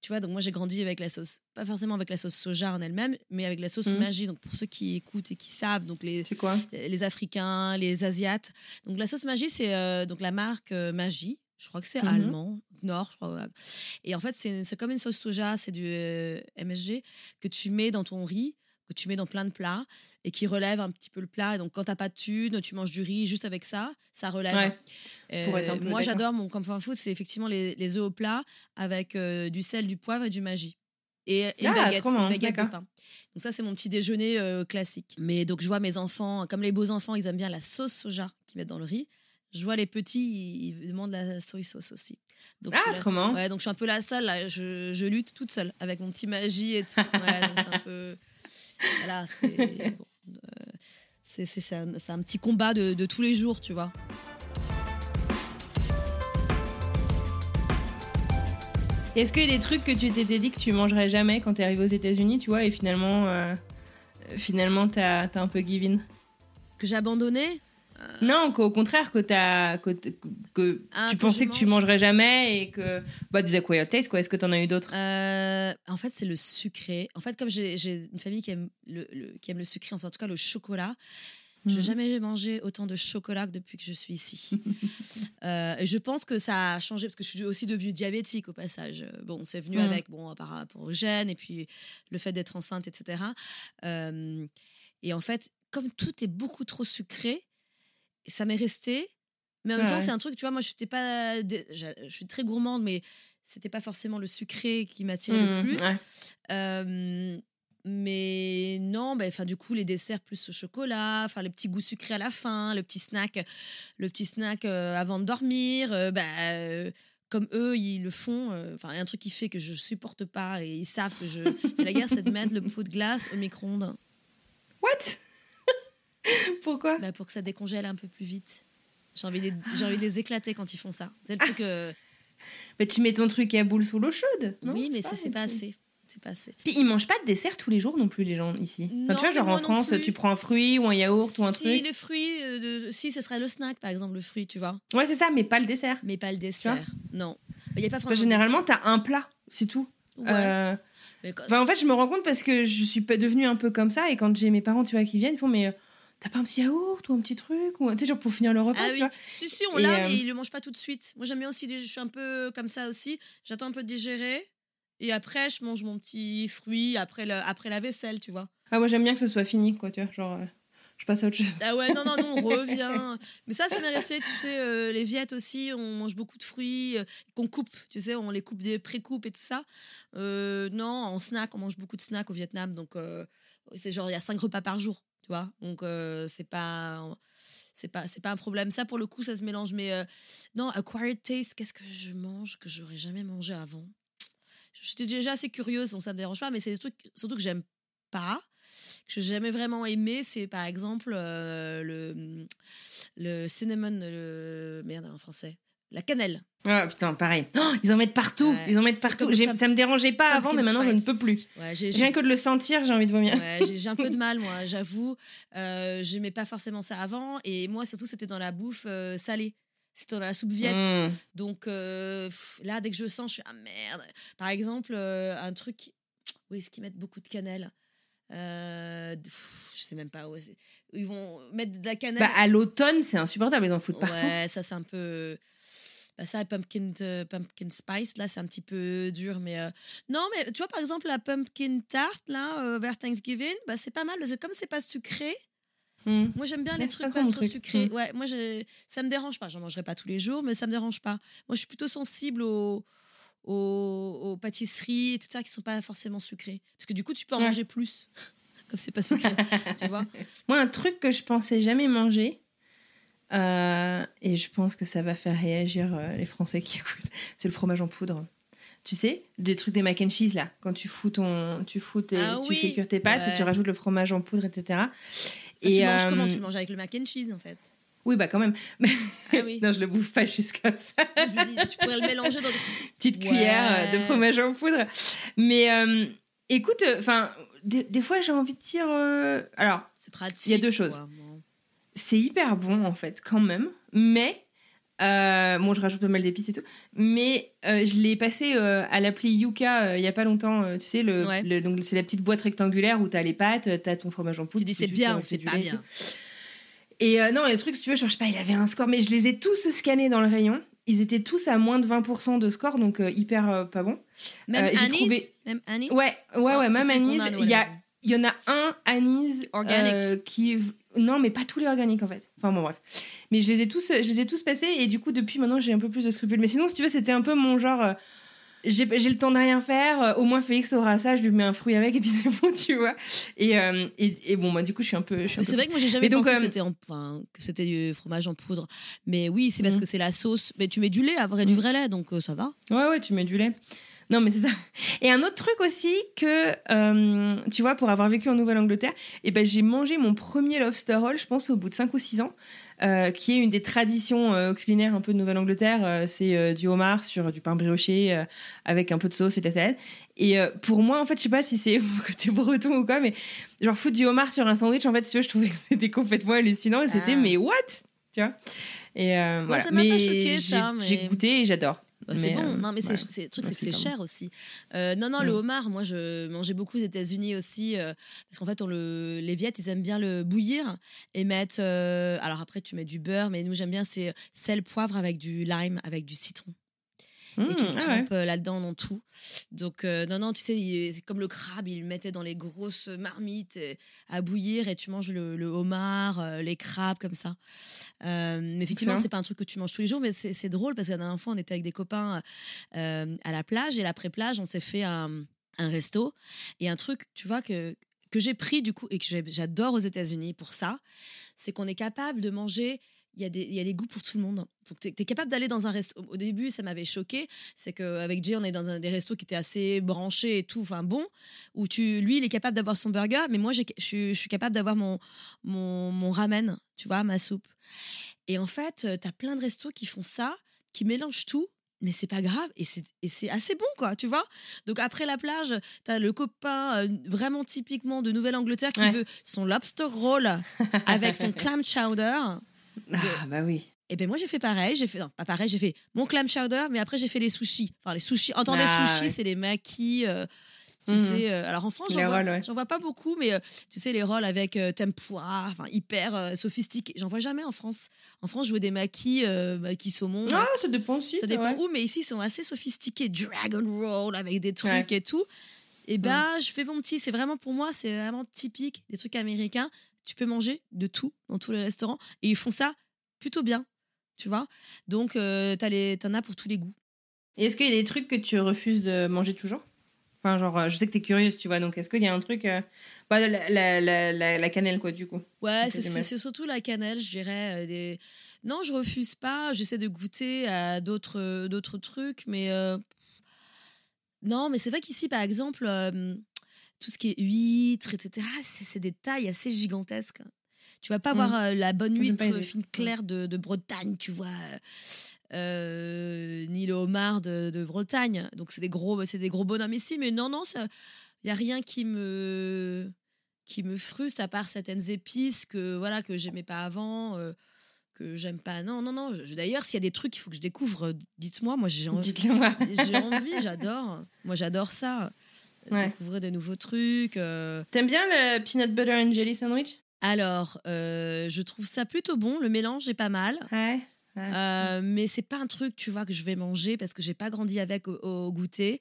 tu vois, donc moi j'ai grandi avec la sauce, pas forcément avec la sauce soja en elle-même, mais avec la sauce Mm. magie. Donc pour ceux qui écoutent et qui savent, donc les, quoi? les Africains, les Asiates. Donc la sauce magie, c'est euh, donc la marque euh, Magie. Je crois que c'est Mhm. allemand, Nord, je crois. Et en fait, c'est c'est comme une sauce soja, c'est du euh, MSG que tu mets dans ton riz, que tu mets dans plein de plats et qui relève un petit peu le plat. Et donc quand t'as pas de thune, tu manges du riz juste avec ça, ça relève. Ouais. Euh, moi, j'adore mon comfort food, c'est effectivement les, les œufs au plat avec euh, du sel, du poivre et du magie. Et, et une Ah, baguette, une baguette de pain. Donc ça, c'est mon petit déjeuner euh, classique. Mais donc je vois mes enfants, comme les beaux enfants, ils aiment bien la sauce soja qu'ils mettent dans le riz. Je vois les petits, ils demandent la soy sauce aussi. Donc, je suis Ah. Ouais, donc je suis un peu la seule. Là. Je, je lutte toute seule avec mon petit magie et tout. Ouais, donc c'est un peu. Voilà, c'est. bon, euh, c'est c'est- c'est un, un petit combat de, de tous les jours, tu vois. Est-ce qu'il y a des trucs que tu t'étais dit que tu mangerais jamais quand t'es arrivé aux États-Unis, tu vois, et finalement, euh, finalement, t'as as un peu give in? Que j'ai abandonné Non, qu'au contraire, que, Ah, tu que pensais que tu mange. mangerais jamais et que. Bah, des acquired taste, quoi. Est-ce que t'en as eu d'autres? Euh, en fait, c'est le sucré. En fait, comme j'ai une famille qui aime le, le- qui aime le sucré, enfin, en tout cas le chocolat, je n'ai Mhm. jamais mangé autant de chocolat que depuis que je suis ici. Euh, et je pense que ça a changé parce que je suis aussi devenue diabétique au passage. Euh, Bon, c'est venu Mhm. avec, bon, par rapport au gène et puis le fait d'être enceinte, etc. Euh, et en fait, comme tout est beaucoup trop sucré, ça m'est resté. Mais en même temps, c'est un truc, tu vois, moi, je n'étais pas. Je suis très gourmande, mais c'était pas forcément le sucré qui m'attirait le Mhm, plus. ouais. Euh, mais non, enfin, du coup, les desserts plus au chocolat, enfin, le petit goût sucré à la fin, le petit snack, le petit snack euh, avant de dormir, euh, bah, comme eux, ils le font. Enfin, il y a un truc qui fait que je supporte pas et ils savent que je. La guerre, c'est de mettre le pot de glace au micro-ondes What? Pourquoi? Bah, pour que ça décongèle un peu plus vite. J'ai envie, de j'ai envie de les éclater quand ils font ça. C'est le truc. euh, Bah, tu mets ton truc à boule sous l'eau chaude. non? Oui, mais Ah, ça, c'est pas assez. C'est pas assez. Puis ils mangent pas de dessert tous les jours non plus, les gens ici. Enfin, Non, tu vois, genre en France, tu prends un fruit ou un yaourt ou un si truc. les fruits, euh, de- si ce serait le snack par exemple, le fruit, tu vois, Ouais, c'est ça, mais pas le dessert. mais pas le dessert. Non, il y a pas Enfin, généralement, t'as un plat, c'est tout. Ouais. Euh, Mais quand- enfin, en fait, je me rends compte parce que je suis devenue un peu comme ça et quand j'ai mes parents, tu vois, qui viennent, ils font mais euh, t'as pas un petit yaourt ou un petit truc ou tu sais genre pour finir le repas, Ah tu oui, vois. si si on l'a, euh, mais ils le mangent pas tout de suite. Moi j'aime bien aussi, je suis un peu comme ça aussi. J'attends un peu de digérer et après je mange mon petit fruit après le, après la vaisselle, tu vois. Ah moi j'aime bien que ce soit fini quoi, tu vois, genre euh, je passe à autre chose. Ah ouais, non, non, nous, on revient. Mais ça, ça m'est resté, tu sais, euh, les Viettes aussi, on mange beaucoup de fruits euh, qu'on coupe, tu sais, on les coupe des pré-coupes et tout ça. Non, en snack, on mange beaucoup de snacks au Vietnam, donc c'est genre, il y a cinq repas par jour, tu vois. Donc, euh, c'est pas... C'est pas, c'est pas un problème. Ça, pour le coup, ça se mélange. Mais euh, non, acquired taste, qu'est-ce que je mange que j'aurais jamais mangé avant? J'étais déjà assez curieuse, donc ça me dérange pas, mais c'est des trucs surtout que j'aime pas que j'ai jamais vraiment aimé, c'est par exemple euh, le, le cinnamon, le merde en français, la cannelle. Ah putain, pareil. Oh, ils en mettent partout, Ouais. ils en mettent partout. Ça me dérangeait pas avant, mais maintenant je ne spice. peux plus. Ouais, j'ai, Rien que de le sentir, j'ai envie de vomir. ouais, j'ai, un peu de mal, moi, j'avoue. Euh, j'aimais pas forcément ça avant, et moi surtout c'était dans la bouffe euh, salée. C'était dans la soupe viette. Mmh. Donc euh, pff, là, dès que je sens, je suis ah merde. Par exemple, euh, un truc, où est-ce qu'ils mettent beaucoup de cannelle? Euh, pff, Je sais même pas où. c'est- Ils vont mettre de la cannelle. Bah à l'automne, c'est insupportable, ils en foutent partout. Ouais, ça c'est un peu. Bah, ça, pumpkin, euh, pumpkin spice, là, c'est un petit peu dur. Mais euh, non, mais tu vois, par exemple, la pumpkin tart, là, euh, vers Thanksgiving, bah, c'est pas mal. Parce que comme c'est pas sucré, Mmh. moi j'aime bien les trucs pas pas trop truc. sucrés. Mm. Ouais, moi, je- ça me dérange pas. J'en mangerai pas tous les jours, mais ça me dérange pas. Moi, je suis plutôt sensible au, aux, aux pâtisseries, etc., qui sont pas forcément sucrées. Parce que du coup, tu peux en Ouais. manger plus. Comme c'est pas sucré, tu vois. Moi, un truc que je pensais jamais manger, euh, et je pense que ça va faire réagir euh, les Français qui écoutent, c'est le fromage en poudre. Tu sais, des trucs des mac and cheese là, quand tu fous ton, tu fous tes, Ah tu oui. fais cuire tes pâtes et tu rajoutes le fromage en poudre, etc. Et tu manges euh, comment Tu le manges avec le mac and cheese, en fait? Oui, bah quand même. Ah oui. non, je le bouffe pas juste comme ça. Je dis, tu pourrais le mélanger dans. Petite Ouais. cuillère euh, de fromage en poudre. Mais euh, écoute, enfin, des, des fois j'ai envie de dire. euh, alors, C'est pratique. Il y a deux choses. quoi. C'est hyper bon en fait quand même mais euh, bon je rajoute pas mal d'épices et tout mais euh, je l'ai passé euh, à l'appli Yuka euh, il y a pas longtemps tu sais le, Ouais. le- donc c'est la petite boîte rectangulaire où t'as les pâtes t'as ton fromage en poudre Tu dis c'est bien ou c'est pas et bien. et non et le truc si tu veux je sais pas il avait un score mais je les ai tous scannés dans le rayon ils étaient tous à moins de 20% de score donc hyper pas bon Même j'ai anis trouvé- Même anis ouais ouais Ah, ouais même anis il y a y en a un anis Organique. qui non mais pas tous les organiques en fait enfin bon bref mais je les ai tous je les ai tous passés et du coup depuis maintenant j'ai un peu plus de scrupules mais sinon si tu veux c'était un peu mon genre euh, j'ai le temps de rien faire euh, au moins Félix aura ça je lui mets un fruit avec et puis c'est bon tu vois et, euh, et, et bon moi du coup je suis un peu C'est peu- vrai que moi j'ai jamais Mais pensé que c'était en- enfin, que c'était du fromage en poudre. Mais oui, c'est parce Mhm. que c'est la sauce. Mais tu mets du lait, après du vrai lait, donc euh, ça va. Ouais, ouais, tu mets du lait. Non, mais c'est ça. Et un autre truc aussi que, euh, tu vois, pour avoir vécu en Nouvelle-Angleterre, eh ben, j'ai mangé mon premier lobster roll, je pense, au bout de 5 ou 6 ans, euh, qui est une des traditions euh, culinaires un peu de Nouvelle-Angleterre. C'est du homard sur du pain brioché avec un peu de sauce et de la salade. Et pour moi, en fait, je sais pas si c'est côté breton ou quoi, mais genre foutre du homard sur un sandwich, en fait, si je trouvais que c'était complètement hallucinant et c'était, Ah. mais what? Tu vois? Et euh, voilà. ça m'a pas choqué, ça, mais- J'ai goûté et j'adore. Bah, c'est bon. euh, non, mais c'est le truc, c'est que c'est cher aussi. Euh, non, non, le Mm. homard, moi, je mangeais beaucoup aux États-Unis aussi. euh, parce qu'en fait, on le, les Viettes, ils aiment bien le bouillir et mettre. alors après, tu mets du beurre, mais nous, j'aime bien, c'est sel, poivre avec du lime, avec du citron. Et tu Mmh, le ah trempes euh, là-dedans dans tout. Donc, euh, non, non, tu sais, il- c'est comme le crabe, ils le mettaient dans les grosses marmites euh, à bouillir et tu manges le, le homard, les crabes comme ça. Euh, mais effectivement, c'est pas un truc que tu manges tous les jours, mais c'est drôle parce que la dernière fois, on était avec des copains euh, à la plage et l'après-plage, on s'est fait un, un resto et un truc, tu vois, que, que j'ai pris du coup et que j'adore aux États-Unis pour ça, c'est qu'on est capable de manger. Il y, a des, il y a des goûts pour tout le monde. Donc, tu es, capable d'aller dans un resto. Au début, ça m'avait choqué. C'est qu'avec Jay, on est dans un des restos qui étaient assez branchés et tout, enfin bon, où tu, lui, il est capable d'avoir son burger, mais moi, je suis- capable d'avoir mon, mon, mon ramen, tu vois, ma soupe. Et en fait, tu as plein de restos qui font ça, qui mélangent tout. Mais c'est pas grave et c'est et c'est assez bon, quoi, tu vois. Donc après la plage, t'as le copain euh, vraiment typiquement de Nouvelle-Angleterre qui Ouais. veut son lobster roll avec son clam chowder. Ah, bah oui. Et ben moi j'ai fait pareil, j'ai fait non, pas pareil, j'ai fait mon clam chowder, mais après j'ai fait les sushis. Enfin les sushis, entendez Ah, sushis, ouais. c'est les maquis. euh, tu Mhm. sais, euh, alors en France, j'en vois, ouais. vois pas beaucoup, mais euh, tu sais, les rolls avec tempura, enfin hyper sophistiqués. J'en vois jamais en France. En France, je vois des maquis, maquis saumon. Ah, ça dépend aussi. ça dépend ouais. où, mais ici, ils sont assez sophistiqués. Dragon roll avec des trucs et tout. Et ben, je fais mon petit. C'est vraiment pour moi, c'est vraiment typique des trucs américains. Tu peux manger de tout dans tous les restaurants et ils font ça plutôt bien, tu vois. Donc, euh, t'as les- t'en as pour tous les goûts. Et est-ce qu'il y a des trucs que tu refuses de manger toujours? Enfin, genre, euh, je sais que t'es curieuse, tu vois, donc est-ce qu'il y a un truc. euh, Bah, la, la, la, cannelle, quoi, du coup. Ouais, c'est- c'est j'aimais. c'est surtout la cannelle, je dirais. euh, des... Non, je refuse pas. J'essaie de goûter à d'autres d'autres trucs, mais euh, non, mais c'est vrai qu'ici, par exemple, euh, tout ce qui est huîtres, etc., c'est des tailles assez gigantesques. Tu vas pas Mm. avoir euh, la bonne huître les fine huîtres. claire de, de Bretagne, tu vois. euh, ni le homard de, de Bretagne. Donc c'est des gros, c'est des gros bonhommes ici, mais non, non, il y a rien qui me qui me frustre à part certaines épices que voilà que j'aimais pas avant. euh, que j'aime pas. Non, non, non. D'ailleurs, s'il y a des trucs qu'il faut que je découvre, euh, dites-moi. Moi, j'ai envie. J'ai envie, j'adore. Moi, j'adore ça. Ouais. Découvrir de nouveaux trucs. euh. T'aimes bien le peanut butter and jelly sandwich? Alors, euh, je trouve ça plutôt bon. Le mélange est pas mal. Ouais. Euh, mais c'est pas un truc, tu vois, que je vais manger parce que j'ai pas grandi avec au, au goûter.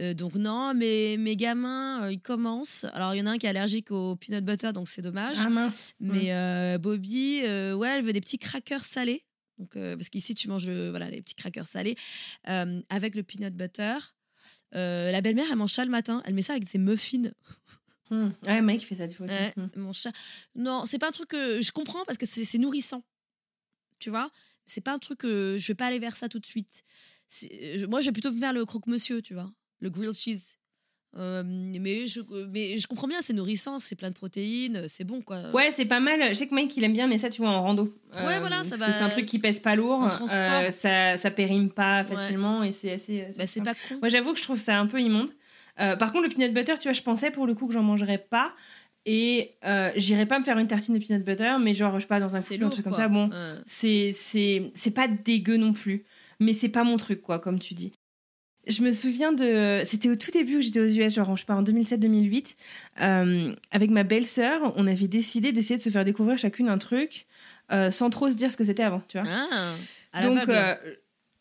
Euh, donc non, mais mes gamins, euh, ils commencent. Alors il y en a un qui est allergique au peanut butter, donc c'est dommage. Ah mince. Mais Bobby, ouais, elle veut des petits crackers salés. Donc, parce qu'ici, tu manges voilà, les petits crackers salés avec le peanut butter. Euh, la belle-mère, elle mange ça le matin. Elle met ça avec ses muffins. Hmm. Ouais, mec fait ça des fois aussi. Ouais, Hmm. mon chat. Non, c'est pas un truc que je comprends parce que c'est nourrissant. Tu vois? C'est pas un truc que je vais pas aller vers ça tout de suite. Je- moi, je vais plutôt vers le croque-monsieur, tu vois, le grilled cheese. Euh, mais, je, mais je comprends bien, c'est nourrissant, c'est plein de protéines, c'est bon quoi. Ouais, c'est pas mal. Je sais que Mike il aime bien, mais ça, tu vois, en rando. Euh, Ouais, voilà, ça parce va- c'est un truc qui pèse pas lourd. Euh, ça, ça périme pas facilement et c'est assez. euh, Bah, c'est pas con. Moi, j'avoue que je trouve ça un peu immonde. Euh, par contre, le peanut butter, tu vois, je pensais pour le coup que j'en mangerais pas. Et euh, j'irais pas me faire une tartine de peanut butter, mais genre, je sais pas, dans un couple, un lourd, truc comme ça. Bon, Ouais. c'est pas dégueu non plus mais c'est pas mon truc quoi comme tu dis je me souviens de c'était au tout début où j'étais aux US genre je pas en 2007-2008 euh, avec ma belle-sœur on avait décidé d'essayer de se faire découvrir chacune un truc euh, sans trop se dire ce que c'était avant tu vois. Ah, donc euh,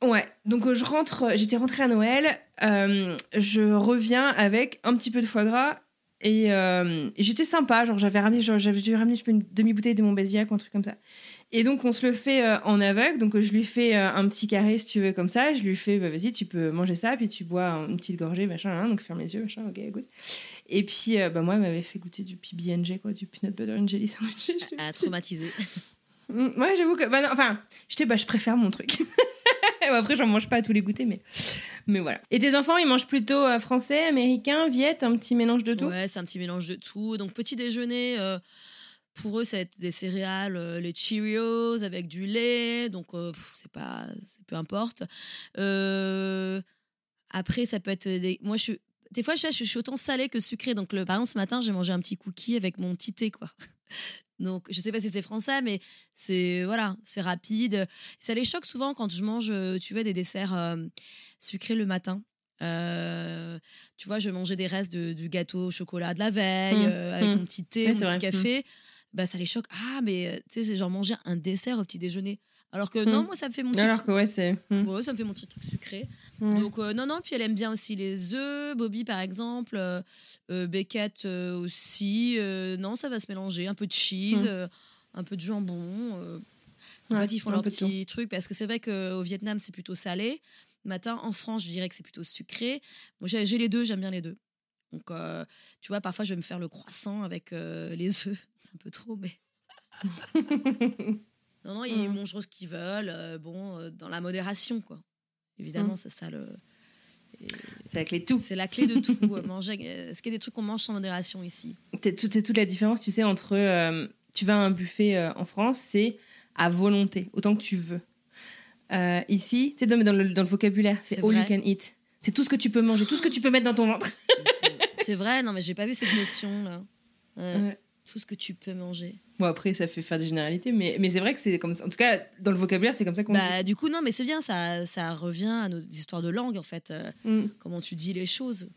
ouais. Donc je rentre j'étais rentrée à Noël je reviens avec un petit peu de foie gras et, et j'étais sympa genre j'avais ramené j'avais dû ramener je sais une demi bouteille de mon Basiac ou un truc comme ça et donc on se le fait euh, en aveugle donc je lui fais euh, un petit carré si tu veux comme ça je lui fais bah, vas-y tu peux manger ça puis tu bois une petite gorgée machin hein, donc ferme les yeux machin ok goûte et puis euh, bah moi elle m'avait fait goûter du PB&J quoi du peanut butter and jelly sandwich à traumatiser. Mm, Ouais, j'avoue que. Bah non, enfin, j'étais, bah, je préfère mon truc. Après, j'en mange pas à tous les goûters, mais, mais voilà. Et tes enfants, ils mangent plutôt français, américain, viet, un petit mélange de tout? Ouais, c'est un petit mélange de tout. Donc, petit déjeuner, pour eux, ça va être des céréales, euh, les Cheerios avec du lait. Donc, euh, c'est pas. c'est peu importe. Euh, après, ça peut être des. Moi, je suis. Des fois, je, je suis autant salée que sucrée. Donc, le, par exemple, ce matin, j'ai mangé un petit cookie avec mon petit thé, quoi. Donc, je sais pas si c'est français, mais c'est voilà, c'est rapide. Ça les choque souvent quand je mange, tu vois, des desserts euh, sucrés le matin. Euh, tu vois, je mangeais des restes de- du gâteau au chocolat de la veille Mm. euh, avec Mm. mon petit thé, Ouais, mon petit vrai. café. Bah, ça les choque. Ah, mais euh, tu sais, c'est genre manger un dessert au petit déjeuner. Alors que non, Mm. moi, ça me fait mon petit Alors que, ouais, c'est. mm. Ouais, ça me fait mon petit truc sucré. Mm. Donc, euh, non, non, puis elle aime bien aussi les œufs. Bobby, par exemple. Euh, euh, Beckett euh, aussi. Non, ça va se mélanger. Un peu de cheese, un peu de jambon. en Ouais, fait, ils font leur petit truc. Parce que c'est vrai qu'au Vietnam, c'est plutôt salé. Matin, en France, je dirais que c'est plutôt sucré. Moi, j'ai les deux, j'aime bien les deux. Donc, euh, tu vois, parfois, je vais me faire le croissant avec euh, les œufs. C'est un peu trop, mais. non, non, ils Mm. mangent ce qu'ils veulent. euh, bon, euh, dans la modération, quoi. Évidemment, Mm. c'est ça le. et- C'est la clé de tout. C'est la clé de tout. euh, manger. euh, Est-ce qu'il y a des trucs qu'on mange sans modération ici? C'est tout- c'est toute la différence, tu sais, entre. euh, tu vas à un buffet euh, en France, c'est à volonté, autant que tu veux. Euh, ici, tu sais, dans, dans le, dans le vocabulaire, c'est C'est all you can eat. C'est tout ce que tu peux manger, tout ce que tu peux mettre dans ton ventre. C'est- C'est vrai, non, mais j'ai pas vu cette notion là. Ouais. Ouais. Tout ce que tu peux manger. Bon, après, ça fait faire des généralités, mais, mais c'est vrai que c'est comme ça. En tout cas, dans le vocabulaire, c'est comme ça qu'on dit. Bah, du coup, non, mais c'est bien, ça, ça revient à nos histoires de langue en fait. euh, Mm. comment tu dis les choses.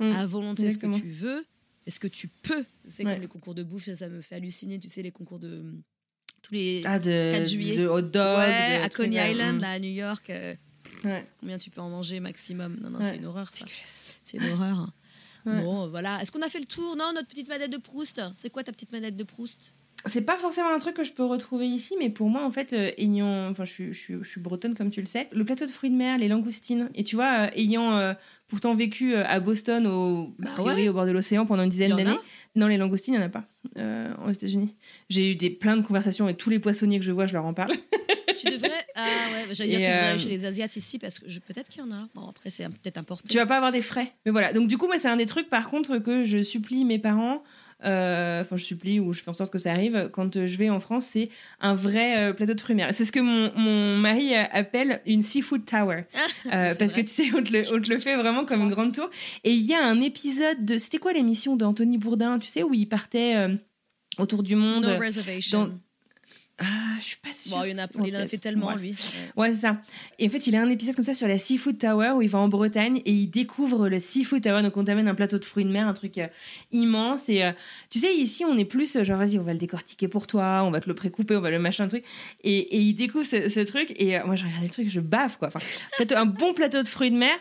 Mm. À volonté, ce que tu veux, est-ce que tu peux C'est Ouais. comme les concours de bouffe, ça, ça me fait halluciner, tu sais, les concours de. Tous les. Ah, de, 4 juillet. de hot dog. ouais, de à Coney. Island, Mm. là, à New York. euh, Ouais. Combien tu peux en manger maximum Non, non, c'est une horreur ça. C'est une horreur. Ouais. Bon, voilà. Est-ce qu'on a fait le tour Non, notre petite manette de Proust? C'est quoi ta petite manette de Proust? C'est pas forcément un truc que je peux retrouver ici, mais pour moi, en fait, euh, ayant. Enfin, je suis, je, suis, je suis bretonne, comme tu le sais. Le plateau de fruits de mer, les langoustines. Et tu vois, euh, ayant euh, pourtant vécu euh, à Boston, au, Bah a priori, ouais? au bord de l'océan pendant une dizaine d'années. Non, les langoustines, il n'y en a pas euh, aux États-Unis. J'ai eu des, plein de conversations avec tous les poissonniers que je vois, je leur en parle. Tu devrais. Ah ouais, bah, j'allais dire, tu devrais euh, aller chez les Asiates ici parce que je... peut-être qu'il y en a. Bon, après, c'est peut-être importé. tu vas pas avoir des frais. Mais voilà. Donc, du coup, moi, c'est un des trucs, par contre, que je supplie mes parents. euh, Enfin, je supplie ou je fais en sorte que ça arrive quand euh, je vais en France, c'est un vrai euh, plateau de fruits. C'est ce que mon, mon mari euh, appelle une seafood tower. Euh, C'est parce vrai. que tu sais, on te, le, on te le fait vraiment comme une grande tour. Et il y a un épisode de. C'était quoi l'émission d'Anthony Bourdin, tu sais, où il partait euh, autour du monde No reservation. dans- Ah, je suis pas sûre. Bon, il y en a, il en fait tellement, lui. Ouais. Ouais, c'est ça. Et en fait, il a un épisode comme ça sur la Seafood Tower où il va en Bretagne et il découvre le Seafood Tower. Donc, on t'amène un plateau de fruits de mer, un truc euh, immense. Et euh, tu sais, ici, on est plus euh, genre, vas-y, on va le décortiquer pour toi, on va te le précouper, on va le machin, truc. Et, et il découvre ce, ce truc. Et euh, moi, je regarde le truc, je baffe, quoi. Enfin, plateau- un bon plateau de fruits de mer.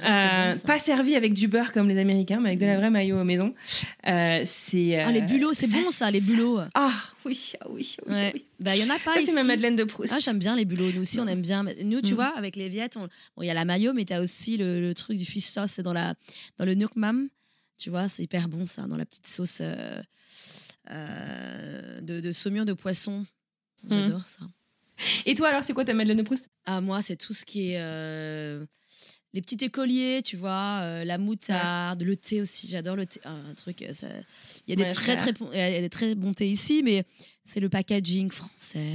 C'est Euh, bon, pas servi avec du beurre comme les Américains, mais avec de la vraie maillot maison. Euh, c'est. Ah, les euh, bulots, c'est bon ça, les bulots. Ah oui, ah oui, ah oui, ah Ouais. oui. Bah, il y en a pas Ça, c'est ma Madeleine de Proust. Ah, j'aime bien les bulots. Nous aussi, on aime bien. Nous, tu Mm. vois, avec les Viettes, on- bon, il y a la mayo, mais tu as aussi le, le truc du fish sauce, c'est dans, la, dans le Nukmam. Tu vois, c'est hyper bon ça, dans la petite sauce de, de saumure de poisson. J'adore ça. Et toi, alors, c'est quoi ta Madeleine de Proust? Ah, moi, c'est tout ce qui est. les petits écoliers, tu vois, euh, la moutarde, le thé aussi, j'adore le thé. Ah, un truc, euh, ça- il y a des Ouais, très très bons- il y a des très bons thés ici, mais c'est le packaging français.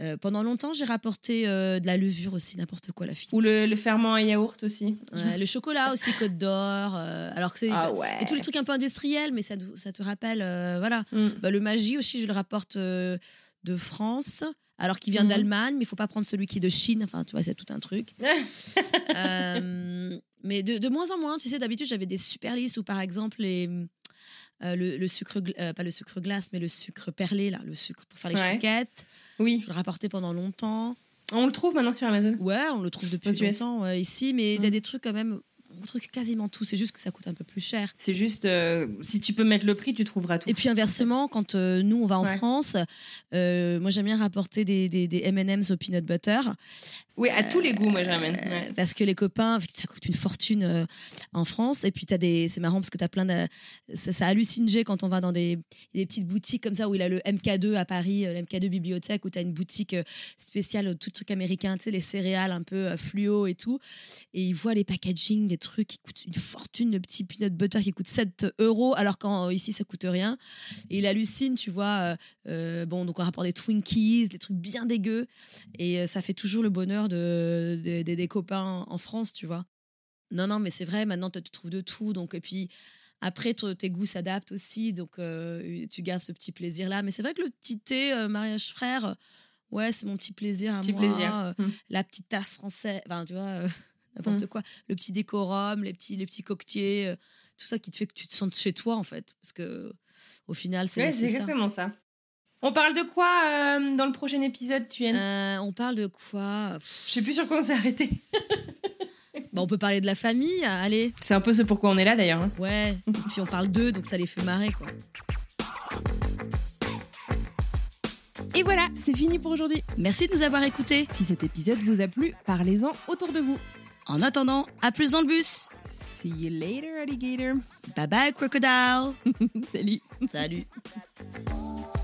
Euh, pendant longtemps, j'ai rapporté euh, de la levure aussi, n'importe quoi, la fille. Ou le, le ferment à yaourt aussi Ouais, le chocolat aussi, Côte d'Or. euh, alors que c'est Ah ouais. et tous les trucs un peu industriels, mais ça, te- ça te rappelle, voilà. Mm. Bah, le magie aussi, je le rapporte de France, alors qu'il vient Mhm. d'Allemagne, mais il faut pas prendre celui qui est de Chine. Enfin, tu vois, c'est tout un truc. Euh, mais de, de moins en moins, tu sais, d'habitude, j'avais des super listes où, par exemple, les, euh, le, le sucre, euh, pas le sucre glace, mais le sucre perlé, là, le sucre pour faire les Ouais. chouquettes. Oui. Je le rapportais pendant longtemps. On le trouve maintenant sur Amazon? Ouais, on le trouve depuis longtemps ouais, ici, mais il y a des trucs quand même. On trouve quasiment tout, c'est juste que ça coûte un peu plus cher. C'est juste, euh, si tu peux mettre le prix, tu trouveras tout. Et puis inversement, quand euh, nous on va en Ouais. France, euh, moi j'aime bien rapporter des, des, des M&M's au peanut butter. Oui, à tous les goûts, moi, j'amène. Euh, Ouais. Parce que les copains, ça coûte une fortune euh, en France. Et puis, t'as des... c'est marrant parce que tu as plein de. Ça, ça hallucine Jay quand on va dans des... des petites boutiques comme ça où il a le MK2 à Paris, euh, le MK2 bibliothèque, où tu as une boutique spéciale, tout truc américain, tu sais, les céréales un peu fluo et tout. Et il voit les packaging, des trucs qui coûtent une fortune, le petit peanut butter qui coûte 7 euros, alors qu'ici ça coûte rien. Et il hallucine, tu vois. euh, bon, donc on rapporte des Twinkies, des trucs bien dégueux. Et ça fait toujours le bonheur de, de- de- des copains en France, tu vois. Non, non, mais c'est vrai, maintenant tu trouves de tout. Donc, et puis après, tes goûts s'adaptent aussi. Donc euh, tu gardes ce petit plaisir-là. Mais c'est vrai que le petit thé, euh, mariage frère, euh, ouais, c'est mon petit plaisir à Petit moi. plaisir. Euh, Mm. La petite tasse française, enfin, tu vois, n'importe Mm. quoi. Le petit décorum, les petits, les petits coquetiers, tout ça qui te fait que tu te sentes chez toi, en fait. Parce que au final, c'est Ouais, c'est ça. exactement ça. On parle de quoi euh, dans le prochain épisode, tu Euh, on parle de quoi? Je sais plus sur quoi on s'est arrêté. Bah, On peut parler de la famille, allez. C'est un peu ce pourquoi on est là d'ailleurs. hein. Ouais, et puis on parle d'eux, donc ça les fait marrer, quoi. Et voilà, c'est fini pour aujourd'hui. Merci de nous avoir écoutés. Si cet épisode vous a plu, parlez-en autour de vous. En attendant, à plus dans le bus. See you later, alligator. Bye bye, crocodile. Salut. Salut.